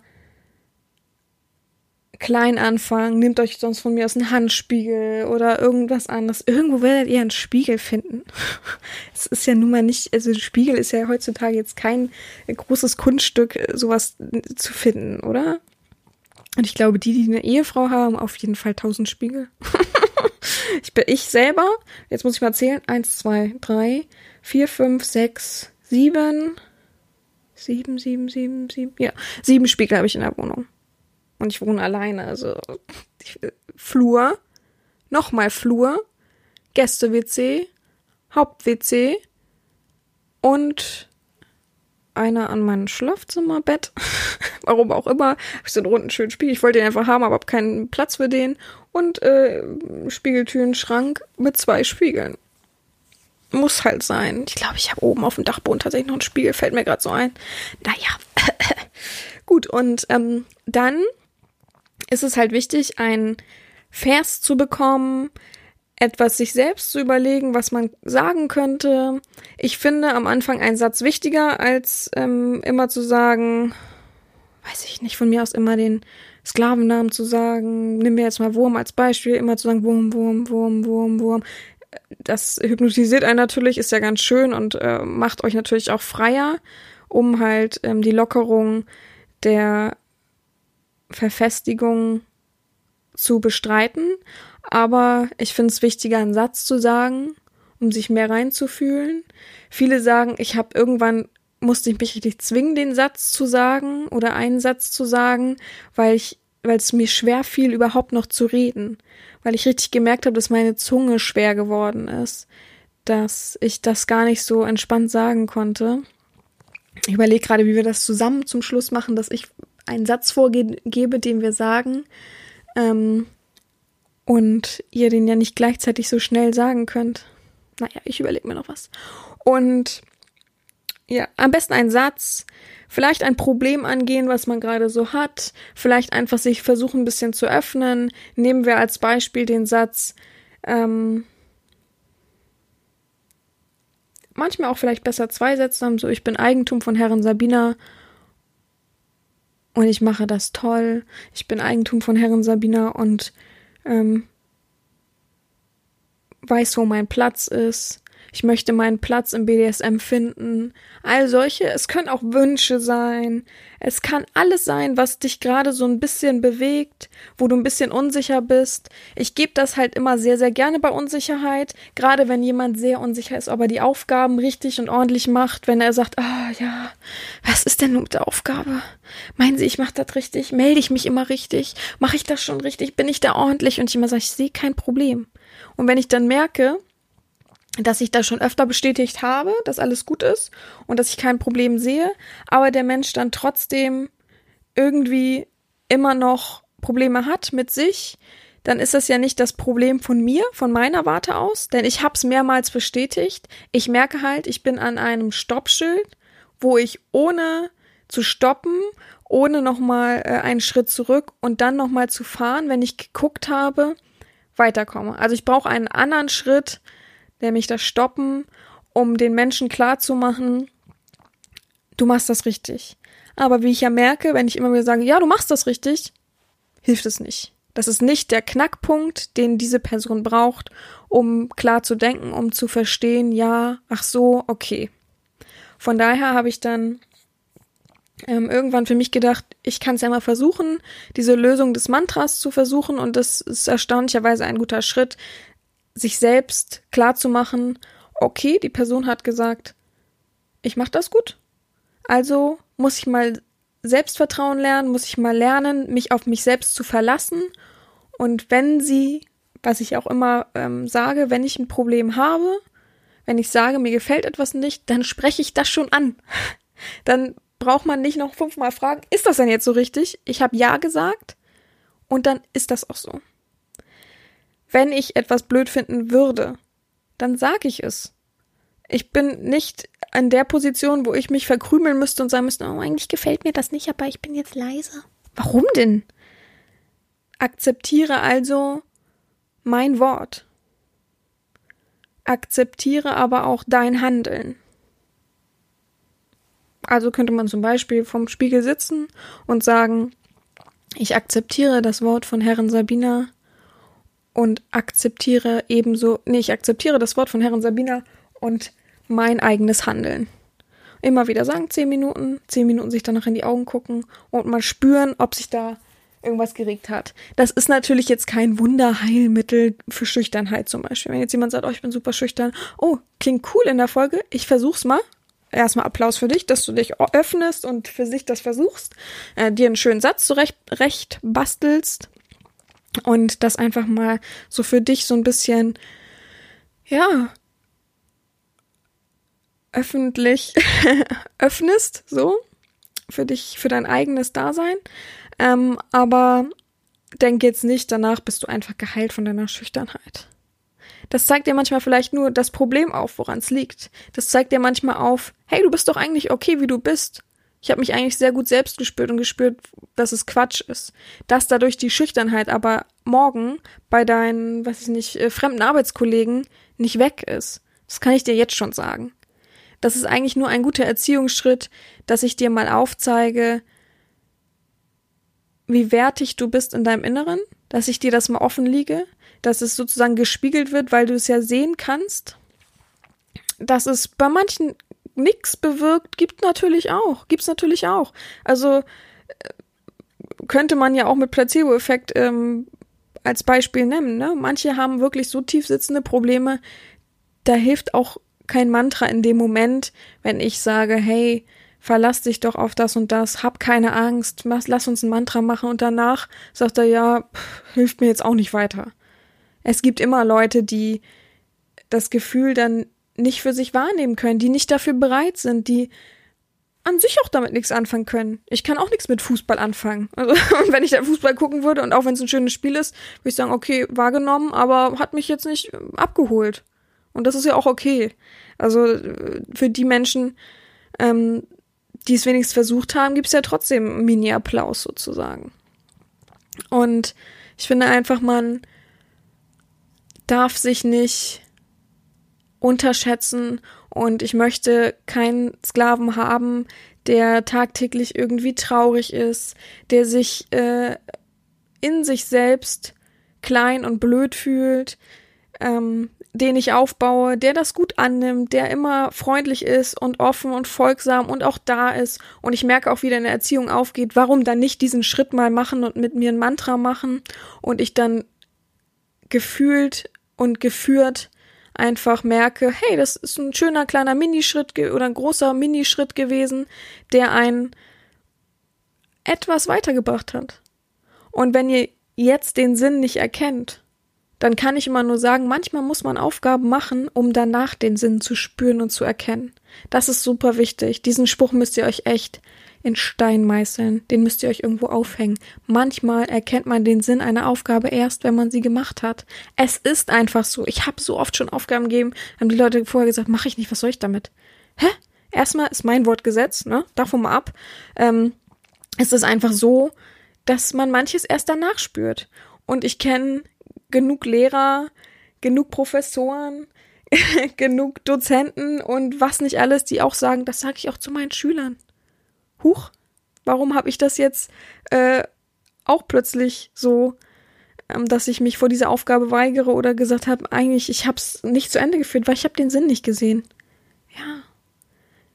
klein anfangen, nehmt euch sonst von mir aus einen Handspiegel oder irgendwas anderes. Irgendwo werdet ihr einen Spiegel finden. *laughs* Es ist ja nun mal nicht, also Spiegel ist ja heutzutage jetzt kein großes Kunststück, sowas zu finden, oder? Und ich glaube, die, die eine Ehefrau haben, auf jeden Fall tausend Spiegel. *laughs* ich bin ich selber, jetzt muss ich mal zählen, eins, zwei, drei, vier, fünf, sechs, sieben, sieben, sieben, sieben, sieben, ja, sieben Spiegel habe ich in der Wohnung. Und ich wohne alleine, also ich, Flur, nochmal Flur, Gäste-WC, Haupt-WC und einer an meinem Schlafzimmerbett. *laughs* Warum auch immer. Habe ich so einen runden schönen Spiegel. Ich wollte den einfach haben, aber habe keinen Platz für den. Und äh, Spiegeltüren, Schrank mit zwei Spiegeln. Muss halt sein. Ich glaube, ich habe oben auf dem Dachboden tatsächlich noch einen Spiegel. Fällt mir gerade so ein. Naja. *laughs* Gut, und ähm, dann ist es halt wichtig, ein Vers zu bekommen, etwas sich selbst zu überlegen, was man sagen könnte. Ich finde am Anfang einen Satz wichtiger, als ähm, immer zu sagen, weiß ich nicht, von mir aus immer den Sklavennamen zu sagen. Nimm mir jetzt mal Wurm als Beispiel, immer zu sagen Wurm, Wurm, Wurm, Wurm, Wurm. Das hypnotisiert einen natürlich, ist ja ganz schön und äh, macht euch natürlich auch freier, um halt ähm, die Lockerung der Verfestigung zu bestreiten. Aber ich finde es wichtiger, einen Satz zu sagen, um sich mehr reinzufühlen. Viele sagen, ich habe irgendwann musste ich mich richtig zwingen, den Satz zu sagen oder einen Satz zu sagen, weil ich, weil es mir schwer fiel, überhaupt noch zu reden. Weil ich richtig gemerkt habe, dass meine Zunge schwer geworden ist, dass ich das gar nicht so entspannt sagen konnte. Ich überlege gerade, wie wir das zusammen zum Schluss machen, dass ich einen Satz vorgebe, den wir sagen, ähm, und ihr den ja nicht gleichzeitig so schnell sagen könnt. Naja, ich überlege mir noch was. Und ja, am besten ein Satz, vielleicht ein Problem angehen, was man gerade so hat, vielleicht einfach sich versuchen, ein bisschen zu öffnen. Nehmen wir als Beispiel den Satz, ähm, manchmal auch vielleicht besser zwei Sätze haben, so ich bin Eigentum von Herrin Sabina und ich mache das toll. Ich bin Eigentum von Herrin Sabina und ähm, weiß, wo mein Platz ist ich möchte meinen Platz im BDSM finden. All solche, es können auch Wünsche sein. Es kann alles sein, was dich gerade so ein bisschen bewegt, wo du ein bisschen unsicher bist. Ich gebe das halt immer sehr, sehr gerne bei Unsicherheit. Gerade wenn jemand sehr unsicher ist, ob er die Aufgaben richtig und ordentlich macht, wenn er sagt, ah ja, was ist denn mit der Aufgabe? Meinen Sie, ich mache das richtig? Melde ich mich immer richtig? Mache ich das schon richtig? Bin ich da ordentlich? Und ich immer sage, ich sehe kein Problem. Und wenn ich dann merke, dass ich das schon öfter bestätigt habe, dass alles gut ist und dass ich kein Problem sehe, aber der Mensch dann trotzdem irgendwie immer noch Probleme hat mit sich, dann ist das ja nicht das Problem von mir, von meiner Warte aus, denn ich habe es mehrmals bestätigt. Ich merke halt, ich bin an einem Stoppschild, wo ich ohne zu stoppen, ohne nochmal äh, einen Schritt zurück und dann nochmal zu fahren, wenn ich geguckt habe, weiterkomme. Also ich brauche einen anderen Schritt, nämlich das Stoppen, um den Menschen klarzumachen, du machst das richtig. Aber wie ich ja merke, wenn ich immer wieder sage, ja, du machst das richtig, hilft es nicht. Das ist nicht der Knackpunkt, den diese Person braucht, um klar zu denken, um zu verstehen, ja, ach so, okay. Von daher habe ich dann ähm, irgendwann für mich gedacht, ich kann es ja mal versuchen, diese Lösung des Mantras zu versuchen und das ist erstaunlicherweise ein guter Schritt, sich selbst klar zu machen, okay, die Person hat gesagt, ich mache das gut, also muss ich mal Selbstvertrauen lernen, muss ich mal lernen, mich auf mich selbst zu verlassen. Und wenn sie, was ich auch immer ähm, sage, wenn ich ein Problem habe, wenn ich sage, mir gefällt etwas nicht, dann spreche ich das schon an. *laughs* Dann braucht man nicht noch fünfmal fragen, ist das denn jetzt so richtig? Ich habe ja gesagt und dann ist das auch so. Wenn ich etwas blöd finden würde, dann sage ich es. Ich bin nicht an der Position, wo ich mich verkrümeln müsste und sagen müsste, oh, eigentlich gefällt mir das nicht, aber ich bin jetzt leise. Warum denn? Akzeptiere also mein Wort. Akzeptiere aber auch dein Handeln. Also könnte man zum Beispiel vom Spiegel sitzen und sagen, ich akzeptiere das Wort von Herrin Sabina und akzeptiere ebenso, nee, ich akzeptiere das Wort von Herrin Sabina und mein eigenes Handeln. Immer wieder sagen, zehn Minuten, zehn Minuten sich danach in die Augen gucken und mal spüren, ob sich da irgendwas geregt hat. Das ist natürlich jetzt kein Wunderheilmittel für Schüchternheit zum Beispiel. Wenn jetzt jemand sagt, oh, ich bin super schüchtern, oh, klingt cool in der Folge, ich versuch's mal. Erstmal Applaus für dich, dass du dich öffnest und für sich das versuchst, äh, dir einen schönen Satz zurecht recht bastelst und das einfach mal so für dich so ein bisschen, ja, öffentlich *laughs* öffnest, so, für dich, für dein eigenes Dasein. Ähm, aber denk jetzt nicht, danach bist du einfach geheilt von deiner Schüchternheit. Das zeigt dir manchmal vielleicht nur das Problem auf, woran es liegt. Das zeigt dir manchmal auf, hey, du bist doch eigentlich okay, wie du bist. Ich habe mich eigentlich sehr gut selbst gespürt und gespürt, dass es Quatsch ist. Dass dadurch die Schüchternheit aber morgen bei deinen, weiß ich nicht, äh, fremden Arbeitskollegen nicht weg ist. Das kann ich dir jetzt schon sagen. Das ist eigentlich nur ein guter Erziehungsschritt, dass ich dir mal aufzeige, wie wertig du bist in deinem Inneren, dass ich dir das mal offen liege, dass es sozusagen gespiegelt wird, weil du es ja sehen kannst. Dass es bei manchen nichts bewirkt, gibt natürlich auch, gibt's natürlich auch. Also äh, könnte man ja auch mit Placebo-Effekt ähm, als Beispiel nennen. Ne? Manche haben wirklich so tief sitzende Probleme, da hilft auch kein Mantra in dem Moment, wenn ich sage, hey, verlass dich doch auf das und das, hab keine Angst, lass uns ein Mantra machen und danach sagt er, ja, pff, hilft mir jetzt auch nicht weiter. Es gibt immer Leute, die das Gefühl dann nicht für sich wahrnehmen können, die nicht dafür bereit sind, die an sich auch damit nichts anfangen können. Ich kann auch nichts mit Fußball anfangen. Also, *laughs* und wenn ich da Fußball gucken würde und auch wenn es ein schönes Spiel ist, würde ich sagen, okay, wahrgenommen, aber hat mich jetzt nicht abgeholt. Und das ist ja auch okay. Also für die Menschen, ähm, die es wenigstens versucht haben, gibt es ja trotzdem Mini-Applaus sozusagen. Und ich finde einfach, man darf sich nicht unterschätzen und ich möchte keinen Sklaven haben, der tagtäglich irgendwie traurig ist, der sich äh, in sich selbst klein und blöd fühlt, ähm, den ich aufbaue, der das gut annimmt, der immer freundlich ist und offen und folgsam und auch da ist. Und ich merke auch, wie der in der Erziehung aufgeht, warum dann nicht diesen Schritt mal machen und mit mir ein Mantra machen und ich dann gefühlt und geführt einfach merke, hey, das ist ein schöner kleiner Minischritt oder ein großer Minischritt gewesen, der einen etwas weitergebracht hat. Und wenn ihr jetzt den Sinn nicht erkennt, dann kann ich immer nur sagen, manchmal muss man Aufgaben machen, um danach den Sinn zu spüren und zu erkennen. Das ist super wichtig. Diesen Spruch müsst ihr euch echt in Stein meißeln. Den müsst ihr euch irgendwo aufhängen. Manchmal erkennt man den Sinn einer Aufgabe erst, wenn man sie gemacht hat. Es ist einfach so. Ich habe so oft schon Aufgaben gegeben, haben die Leute vorher gesagt, mache ich nicht, was soll ich damit? Hä? Erstmal ist mein Wort Gesetz, ne? Davon mal ab. Ähm, es ist einfach so, dass man manches erst danach spürt. Und ich kenne genug Lehrer, genug Professoren, *laughs* genug Dozenten und was nicht alles, die auch sagen, das sage ich auch zu meinen Schülern. Huch, warum habe ich das jetzt äh, auch plötzlich so, ähm, dass ich mich vor dieser Aufgabe weigere oder gesagt habe, eigentlich, ich habe es nicht zu Ende geführt, weil ich habe den Sinn nicht gesehen. Ja.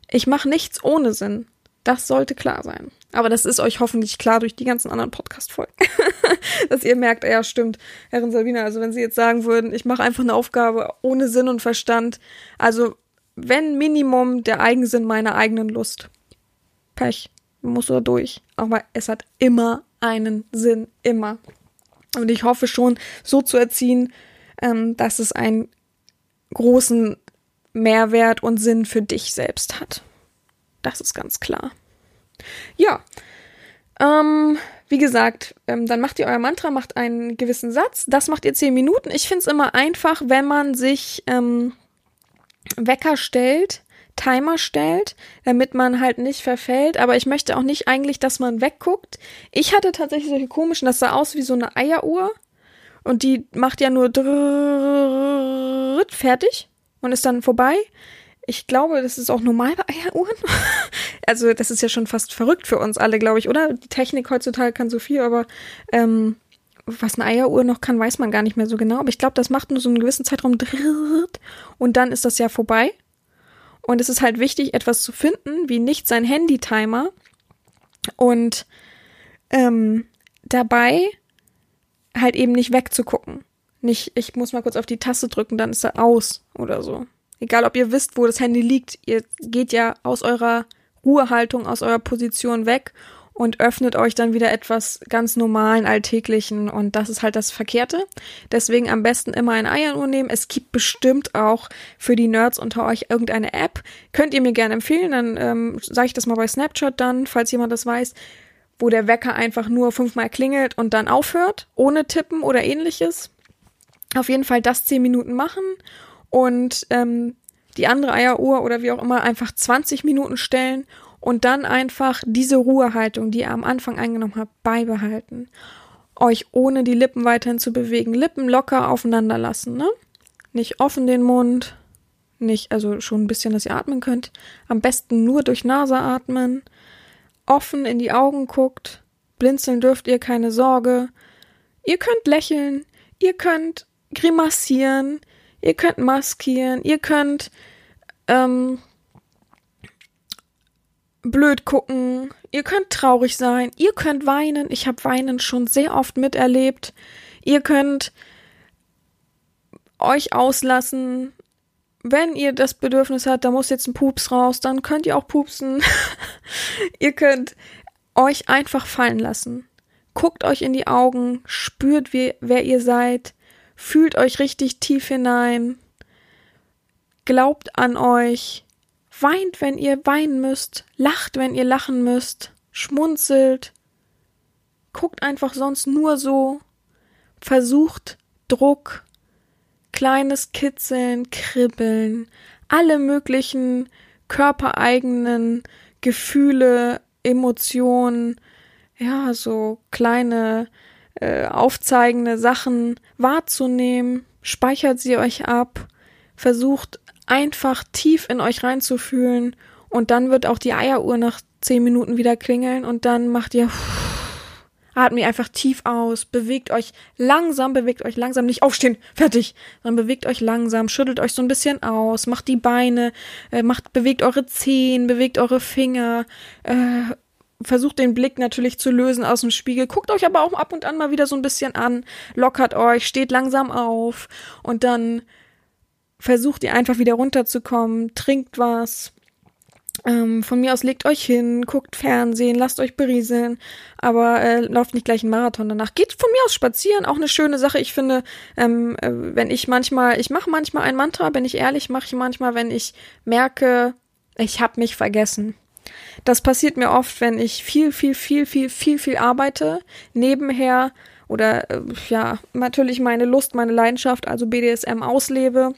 Ich mache nichts ohne Sinn. Das sollte klar sein. Aber das ist euch hoffentlich klar durch die ganzen anderen Podcast-Folgen. *laughs* Dass ihr merkt, ja, stimmt, Herrin Sabina, also wenn Sie jetzt sagen würden, ich mache einfach eine Aufgabe ohne Sinn und Verstand, also wenn Minimum der Eigensinn meiner eigenen Lust. Pech, muss da durch. Aber es hat immer einen Sinn, immer. Und ich hoffe schon, so zu erziehen, ähm, dass es einen großen Mehrwert und Sinn für dich selbst hat. Das ist ganz klar. Ja. Ähm, wie gesagt, ähm, dann macht ihr euer Mantra, macht einen gewissen Satz. Das macht ihr zehn Minuten. Ich finde es immer einfach, wenn man sich ähm, Wecker stellt, Timer stellt, damit man halt nicht verfällt. Aber ich möchte auch nicht eigentlich, dass man wegguckt. Ich hatte tatsächlich solche komischen, das sah aus wie so eine Eieruhr. Und die macht ja nur fertig und ist dann vorbei. Ich glaube, das ist auch normal bei Eieruhren. also das ist ja schon fast verrückt für uns alle, glaube ich, oder? Die Technik heutzutage kann so viel, aber ähm, was eine Eieruhr noch kann, weiß man gar nicht mehr so genau. Aber ich glaube, das macht nur so einen gewissen Zeitraum und dann ist das ja vorbei. Und es ist halt wichtig, etwas zu finden, wie nicht sein Handy-Timer und ähm, dabei halt eben nicht wegzugucken. Nicht, ich muss mal kurz auf die Taste drücken, dann ist er aus oder so. Egal, ob ihr wisst, wo das Handy liegt, ihr geht ja aus eurer Ruhehaltung, aus eurer Position weg und öffnet euch dann wieder etwas ganz normalen, alltäglichen und das ist halt das Verkehrte. Deswegen am besten immer ein Eieruhr nehmen. Es gibt bestimmt auch für die Nerds unter euch irgendeine App. Könnt ihr mir gerne empfehlen, dann ähm, sage ich das mal bei Snapchat dann, falls jemand das weiß, wo der Wecker einfach nur fünfmal klingelt und dann aufhört, ohne Tippen oder ähnliches. Auf jeden Fall das zehn Minuten machen und ähm, die andere Eieruhr oder wie auch immer einfach 20 Minuten stellen und dann einfach diese Ruhehaltung, die ihr am Anfang eingenommen habt, beibehalten. Euch ohne die Lippen weiterhin zu bewegen. Lippen locker aufeinander lassen, ne? Nicht offen den Mund, nicht, also schon ein bisschen, dass ihr atmen könnt. Am besten nur durch Nase atmen. Offen in die Augen guckt. Blinzeln dürft ihr keine Sorge. Ihr könnt lächeln. Ihr könnt grimassieren. Ihr könnt maskieren, ihr könnt ähm, blöd gucken, ihr könnt traurig sein, ihr könnt weinen. Ich habe Weinen schon sehr oft miterlebt. Ihr könnt euch auslassen. Wenn ihr das Bedürfnis habt, da muss jetzt ein Pups raus, dann könnt ihr auch pupsen. *laughs* ihr könnt euch einfach fallen lassen. Guckt euch in die Augen, spürt, wie, wer ihr seid, Fühlt euch richtig tief hinein. Glaubt an euch. Weint, wenn ihr weinen müsst. Lacht, wenn ihr lachen müsst. Schmunzelt. Guckt einfach sonst nur so. Versucht Druck, kleines Kitzeln, Kribbeln, alle möglichen körpereigenen Gefühle, Emotionen, ja, so kleine äh, aufzeigende Sachen wahrzunehmen, speichert sie euch ab, versucht einfach tief in euch reinzufühlen und dann wird auch die Eieruhr nach zehn Minuten wieder klingeln und dann macht ihr atmet einfach tief aus, bewegt euch langsam, bewegt euch langsam, nicht aufstehen, fertig, sondern bewegt euch langsam, schüttelt euch so ein bisschen aus, macht die Beine, äh, macht, bewegt eure Zehen, bewegt eure Finger, äh, versucht den Blick natürlich zu lösen aus dem Spiegel, guckt euch aber auch ab und an mal wieder so ein bisschen an, lockert euch, steht langsam auf und dann versucht ihr einfach wieder runterzukommen, trinkt was. Ähm, von mir aus legt euch hin, guckt Fernsehen, lasst euch berieseln, aber äh, lauft nicht gleich einen Marathon danach. Geht von mir aus spazieren, auch eine schöne Sache. Ich finde, ähm, äh, wenn ich manchmal, ich mache manchmal ein Mantra, bin ich ehrlich, mache ich manchmal, wenn ich merke, ich habe mich vergessen. Das passiert mir oft, wenn ich viel, viel, viel, viel, viel, viel arbeite, nebenher oder äh, ja, natürlich meine Lust, meine Leidenschaft, also BDSM auslebe.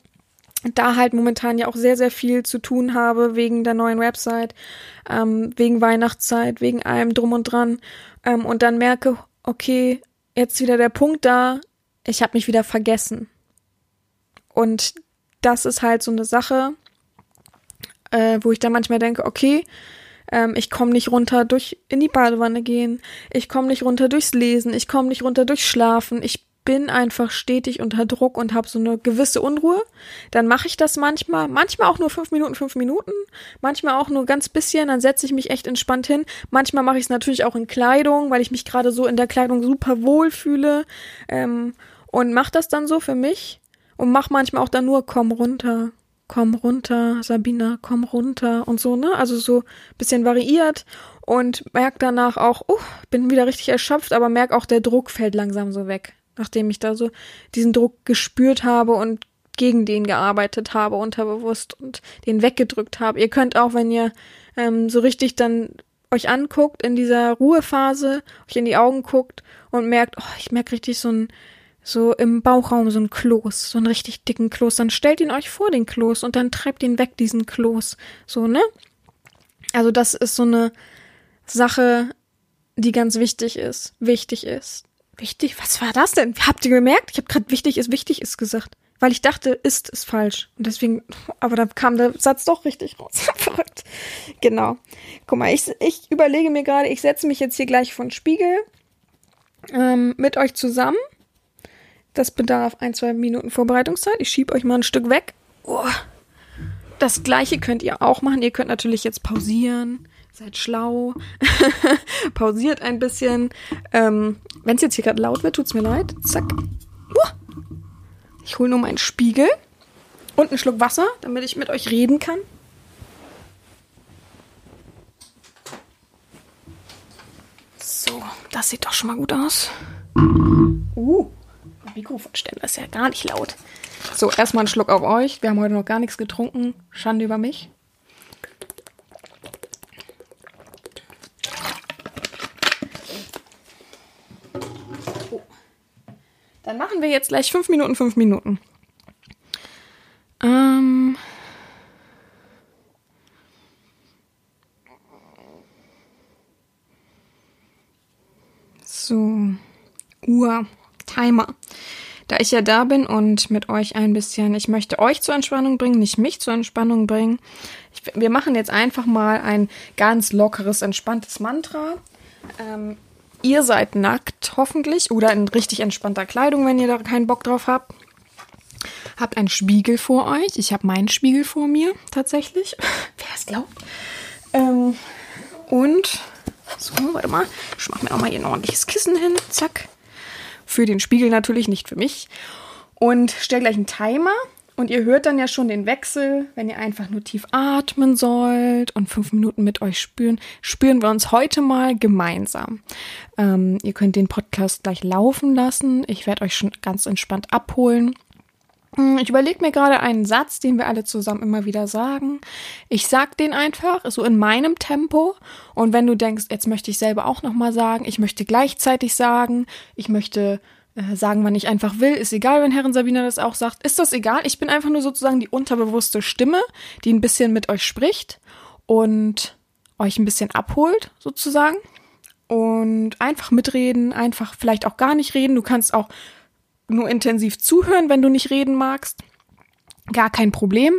Da halt momentan ja auch sehr, sehr viel zu tun habe wegen der neuen Website, ähm, wegen Weihnachtszeit, wegen allem drum und dran. Ähm, und dann merke, okay, jetzt wieder der Punkt da, ich habe mich wieder vergessen. Und das ist halt so eine Sache, äh, wo ich dann manchmal denke, okay, ähm, ich komme nicht runter durch in die Badewanne gehen, ich komme nicht runter durchs Lesen, ich komme nicht runter durchs Schlafen, ich bin einfach stetig unter Druck und habe so eine gewisse Unruhe. Dann mache ich das manchmal, manchmal auch nur fünf Minuten, fünf Minuten, manchmal auch nur ganz bisschen, dann setze ich mich echt entspannt hin. Manchmal mache ich es natürlich auch in Kleidung, weil ich mich gerade so in der Kleidung super wohl fühle ähm, und mache das dann so für mich und mach manchmal auch dann nur komm runter, komm runter, Sabina, komm runter und so, ne? Also so bisschen variiert und merk danach auch, oh, bin wieder richtig erschöpft, aber merk auch, der Druck fällt langsam so weg, nachdem ich da so diesen Druck gespürt habe und gegen den gearbeitet habe, unterbewusst und den weggedrückt habe. Ihr könnt auch, wenn ihr ähm, so richtig dann euch anguckt in dieser Ruhephase, euch in die Augen guckt und merkt, oh, ich merke richtig so ein so im Bauchraum so ein Kloß, so einen richtig dicken Kloß, dann stellt ihn euch vor den Kloß und dann treibt ihn weg, diesen Kloß. So, ne? Also das ist so eine Sache, die ganz wichtig ist. Wichtig ist. Wichtig? Was war das denn? Habt ihr gemerkt? Ich habe gerade wichtig ist, wichtig ist gesagt. Weil ich dachte, ist ist falsch. Und deswegen, aber da kam der Satz doch richtig raus. *laughs* Verrückt. Genau. Guck mal, ich, ich überlege mir gerade, ich setze mich jetzt hier gleich von Spiegel ähm, mit euch zusammen das bedarf ein, zwei Minuten Vorbereitungszeit. Ich schiebe euch mal ein Stück weg. Oh. Das gleiche könnt ihr auch machen. Ihr könnt natürlich jetzt pausieren. Seid schlau. *laughs* Pausiert ein bisschen. Ähm, Wenn es jetzt hier gerade laut wird, tut's mir leid. Zack. Uh. Ich hole nur meinen Spiegel und einen Schluck Wasser, damit ich mit euch reden kann. So, das sieht doch schon mal gut aus. Uh. Mikrofonständer ist ja gar nicht laut. So, erstmal einen Schluck auf euch. Wir haben heute noch gar nichts getrunken. Schande über mich. Wir jetzt gleich fünf Minuten, fünf Minuten. Ähm. So. Uhr. Timer. Da ich ja da bin und mit euch ein bisschen, ich möchte euch zur Entspannung bringen, nicht mich zur Entspannung bringen. Ich, wir machen jetzt einfach mal ein ganz lockeres, entspanntes Mantra. Ähm, ihr seid nackt, hoffentlich, oder in richtig entspannter Kleidung, wenn ihr da keinen Bock drauf habt. Habt einen Spiegel vor euch. Ich habe meinen Spiegel vor mir, tatsächlich. *laughs* Wer es glaubt. Ähm, und, so, warte mal. Ich mache mir auch mal hier ein ordentliches Kissen hin. Zack für den Spiegel natürlich, nicht für mich. Und stelle gleich einen Timer. Und ihr hört dann ja schon den Wechsel, wenn ihr einfach nur tief atmen sollt und fünf Minuten mit euch spüren, spüren wir uns heute mal gemeinsam. Ähm, ihr könnt den Podcast gleich laufen lassen. Ich werde euch schon ganz entspannt abholen. Hm, ich überlege mir gerade einen Satz, den wir alle zusammen immer wieder sagen. Ich sag den einfach, so in meinem Tempo. Und wenn du denkst, jetzt möchte ich selber auch nochmal sagen, ich möchte gleichzeitig sagen, ich möchte äh, sagen, wann ich einfach will, ist egal, wenn Herrin Sabina das auch sagt, ist das egal. Ich bin einfach nur sozusagen die unterbewusste Stimme, die ein bisschen mit euch spricht und euch ein bisschen abholt, sozusagen. Und einfach mitreden, einfach vielleicht auch gar nicht reden. Du kannst auch nur intensiv zuhören, wenn du nicht reden magst. Gar kein Problem.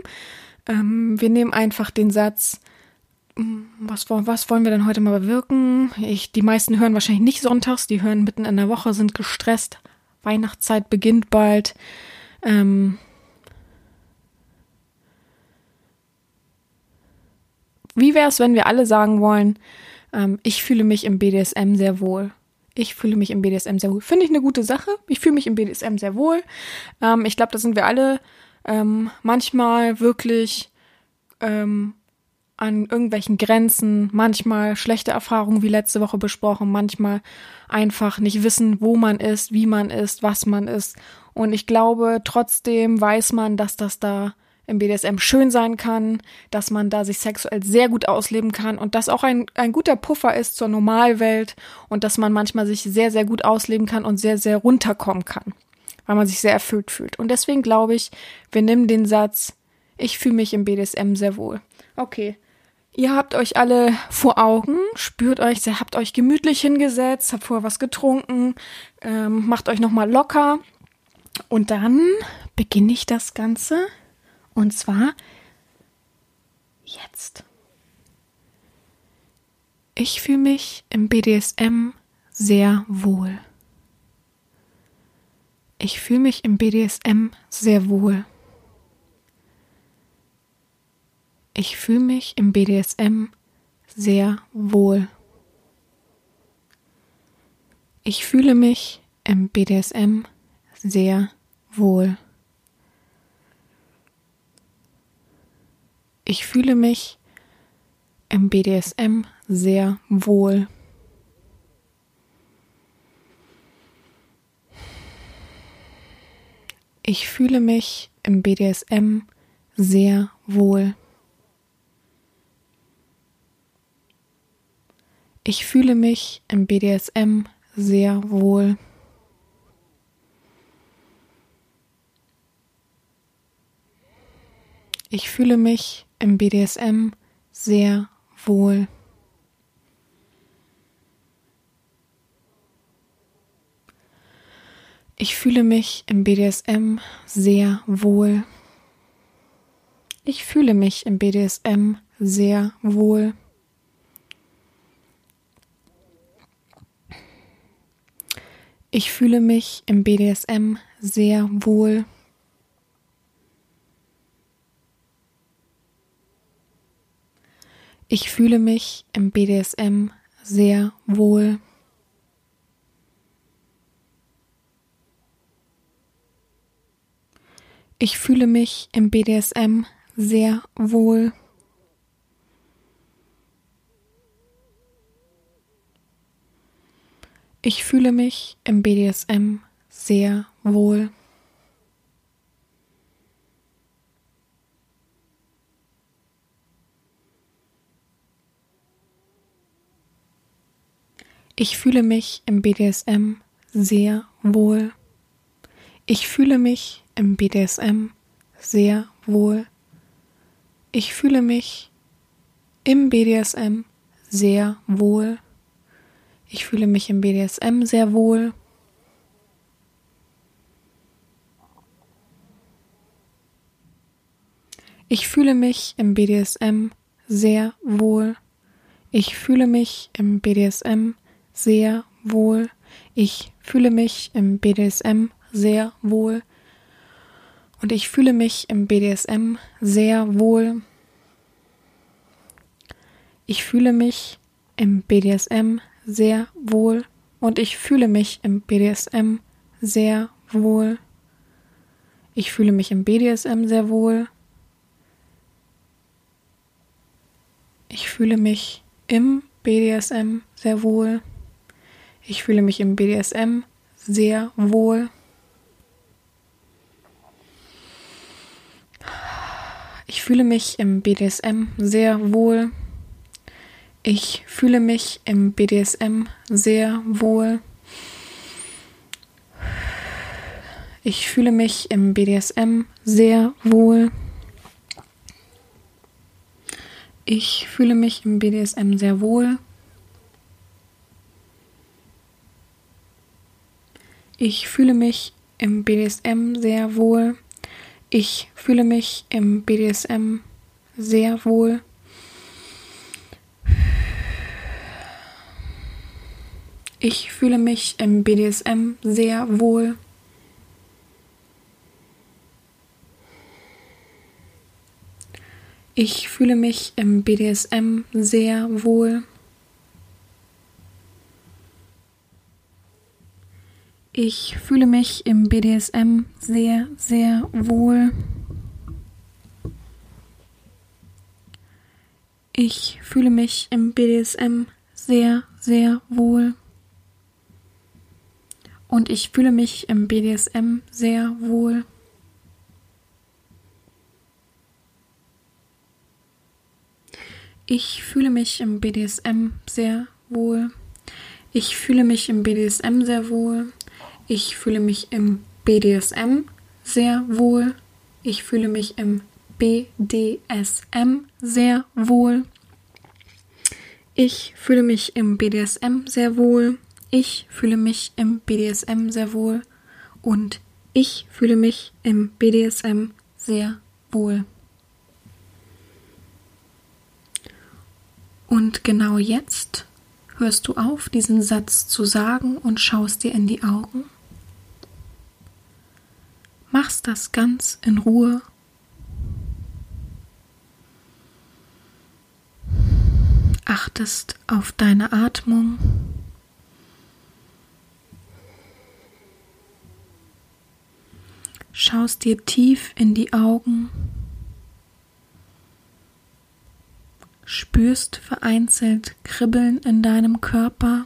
Ähm, wir nehmen einfach den Satz, was, was wollen wir denn heute mal bewirken? Ich, die meisten hören wahrscheinlich nicht sonntags, die hören mitten in der Woche, sind gestresst. Weihnachtszeit beginnt bald. Ähm, wie wäre es, wenn wir alle sagen wollen, ähm, ich fühle mich im BDSM sehr wohl? Ich fühle mich im BDSM sehr wohl. Finde ich eine gute Sache. Ich fühle mich im BDSM sehr wohl. Ähm, ich glaube, da sind wir alle ähm, manchmal wirklich ähm, an irgendwelchen Grenzen, manchmal schlechte Erfahrungen wie letzte Woche besprochen, manchmal einfach nicht wissen, wo man ist, wie man ist, was man ist. Und ich glaube, trotzdem weiß man, dass das da im BDSM schön sein kann, dass man da sich sexuell sehr gut ausleben kann und dass auch ein, ein guter Puffer ist zur Normalwelt und dass man manchmal sich sehr, sehr gut ausleben kann und sehr, sehr runterkommen kann, weil man sich sehr erfüllt fühlt. Und deswegen glaube ich, wir nehmen den Satz, ich fühle mich im BDSM sehr wohl. Okay. Ihr habt euch alle vor Augen, spürt euch, habt euch gemütlich hingesetzt, habt vorher was getrunken, ähm, macht euch nochmal locker. Und dann beginne ich das Ganze und zwar jetzt. Ich fühle mich im BDSM sehr wohl. Ich fühle mich im BDSM sehr wohl. Ich fühle mich im BDSM sehr wohl. Ich fühle mich im BDSM sehr wohl. Ich fühle mich im BDSM sehr wohl. Ich fühle mich im BDSM sehr wohl. Ich fühle mich im BDSM sehr wohl. Ich fühle mich im BDSM sehr wohl. Ich fühle mich im BDSM sehr wohl. Ich fühle mich im BDSM sehr wohl. Ich fühle mich im BDSM sehr wohl. Ich fühle mich im BDSM sehr wohl. Ich fühle mich im BDSM sehr wohl. Ich fühle mich im BDSM sehr wohl. Ich fühle mich im BDSM sehr wohl. Ich fühle mich im BDSM sehr wohl. Ich fühle mich im BDSM sehr wohl. Ich fühle mich im BDSM sehr wohl. Ich fühle mich im BDSM sehr wohl. Ich fühle mich im BDSM sehr wohl. Ich fühle mich im BDSM sehr wohl. Und ich fühle mich im BDSM sehr wohl. Ich fühle mich im BDSM sehr wohl. Und ich fühle mich im BDSM sehr wohl. Ich fühle mich im BDSM sehr wohl. Ich fühle mich im BDSM sehr wohl. Ich fühle mich im BDSM sehr wohl. Ich fühle mich im BDSM sehr wohl. Ich fühle mich im BDSM sehr wohl. Ich fühle mich im BDSM sehr wohl. Ich fühle mich im BDSM sehr wohl. Ich fühle mich im BDSM sehr wohl. Ich fühle mich im BDSM sehr wohl. Ich fühle mich im BDSM sehr wohl. Ich fühle mich im BDSM sehr wohl. Ich fühle mich im BDSM sehr, sehr wohl. Ich fühle mich im BDSM sehr, sehr wohl. Und ich fühle mich im BDSM sehr wohl. Ich fühle mich im BDSM sehr wohl. Ich fühle mich im BDSM sehr wohl. Ich fühle mich im BDSM sehr wohl. Ich fühle mich im BDSM sehr wohl. Ich fühle mich im BDSM sehr wohl. Ich fühle mich im BDSM sehr wohl. Und ich fühle mich im BDSM sehr wohl. Und genau jetzt hörst du auf, diesen Satz zu sagen und schaust dir in die Augen. Machst das ganz in Ruhe. Achtest auf deine Atmung. Schaust dir tief in die Augen. spürst vereinzelt Kribbeln in deinem Körper.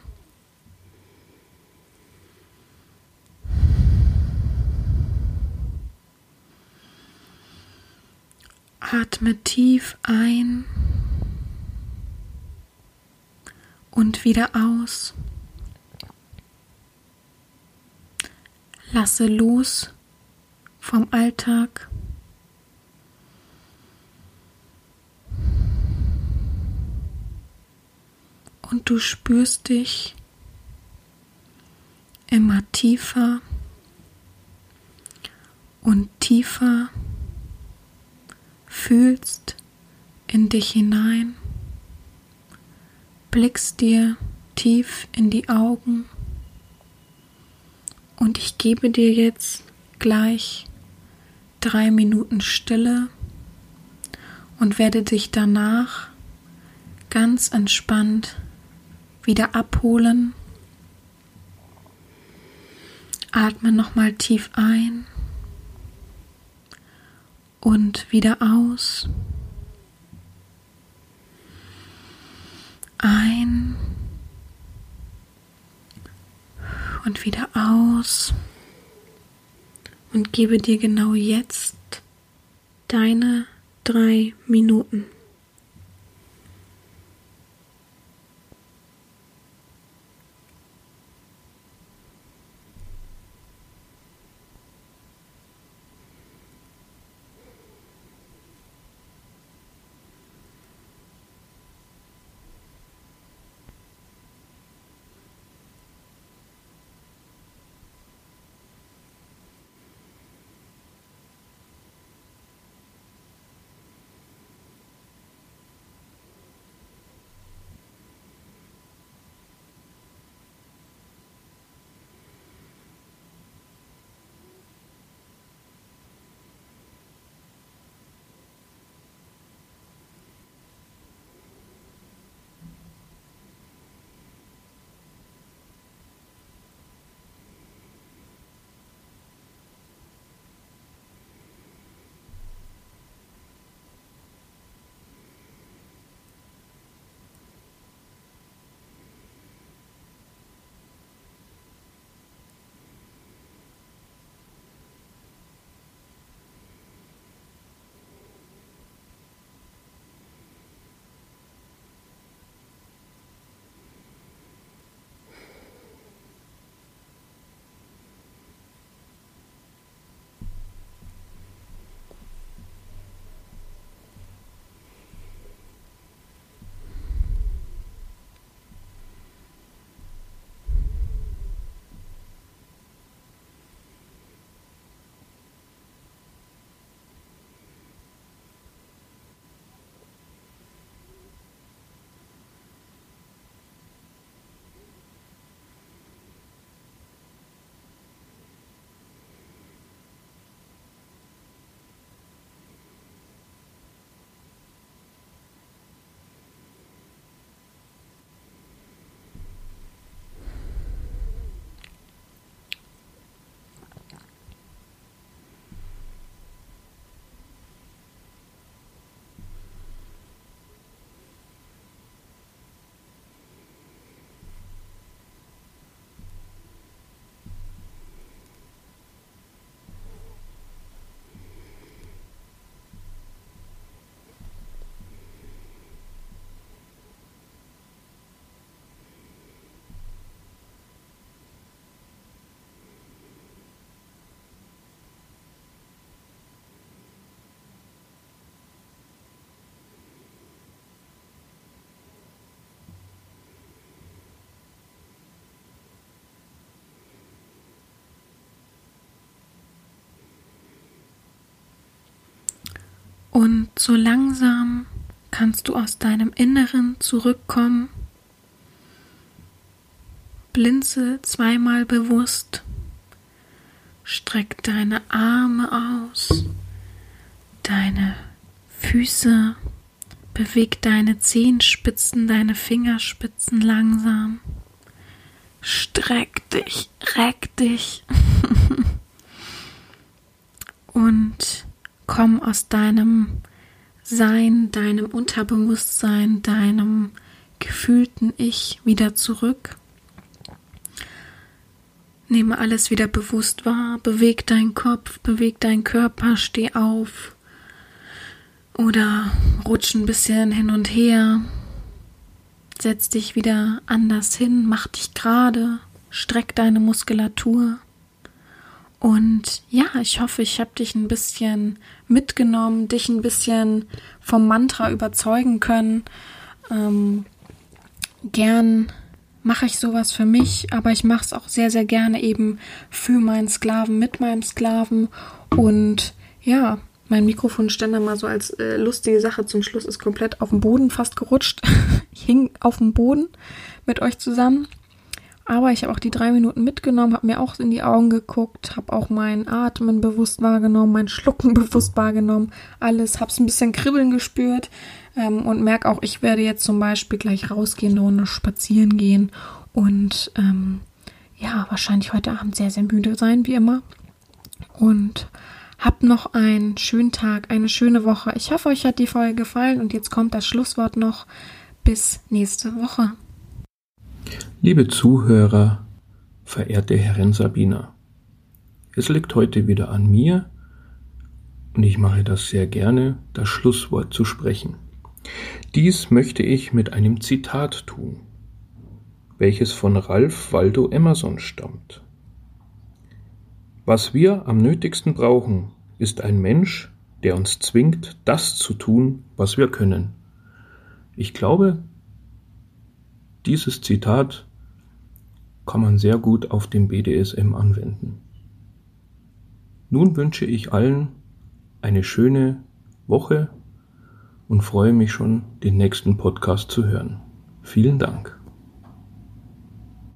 Atme tief ein und wieder aus. Lasse los vom Alltag. und du spürst dich immer tiefer und tiefer, fühlst in dich hinein, blickst dir tief in die Augen und ich gebe dir jetzt gleich drei Minuten Stille und werde dich danach ganz entspannt wieder abholen. Atme nochmal tief ein und wieder aus. Ein und wieder aus und gebe dir genau jetzt deine drei Minuten. Und so langsam kannst du aus deinem Inneren zurückkommen. Blinze zweimal bewusst. Streck deine Arme aus, deine Füße, beweg deine Zehenspitzen, deine Fingerspitzen langsam. Streck dich, reck dich. *laughs* Und komm aus deinem Sein, deinem Unterbewusstsein, deinem gefühlten Ich wieder zurück. Nehme alles wieder bewusst wahr, beweg deinen Kopf, beweg deinen Körper, steh auf oder rutsch ein bisschen hin und her. Setz dich wieder anders hin, mach dich gerade, streck deine Muskulatur. Und ja, ich hoffe, ich habe dich ein bisschen mitgenommen, dich ein bisschen vom Mantra überzeugen können. Ähm, gern mache ich sowas für mich, aber ich mache es auch sehr, sehr gerne eben für meinen Sklaven, mit meinem Sklaven. Und ja, mein Mikrofonständer mal so als äh, lustige Sache zum Schluss ist komplett auf dem Boden fast gerutscht. *laughs* ich hing auf dem Boden mit euch zusammen. Aber ich habe auch die drei Minuten mitgenommen, habe mir auch in die Augen geguckt, habe auch mein Atmen bewusst wahrgenommen, mein Schlucken *laughs* bewusst wahrgenommen, alles, habe es ein bisschen kribbeln gespürt ähm, und merke auch, ich werde jetzt zum Beispiel gleich rausgehen, eine Runde spazieren gehen und ähm, ja, wahrscheinlich heute Abend sehr, sehr müde sein, wie immer. Und habt noch einen schönen Tag, eine schöne Woche. Ich hoffe, euch hat die Folge gefallen und jetzt kommt das Schlusswort noch. Bis nächste Woche. Liebe Zuhörer, verehrte Herrin Sabina, es liegt heute wieder an mir, und ich mache das sehr gerne, das Schlusswort zu sprechen. Dies möchte ich mit einem Zitat tun, welches von Ralph Waldo Emerson stammt. Was wir am nötigsten brauchen, ist ein Mensch, der uns zwingt, das zu tun, was wir können. Ich glaube, dieses Zitat kann man sehr gut auf dem BDSM anwenden. Nun wünsche ich allen eine schöne Woche und freue mich schon, den nächsten Podcast zu hören. Vielen Dank.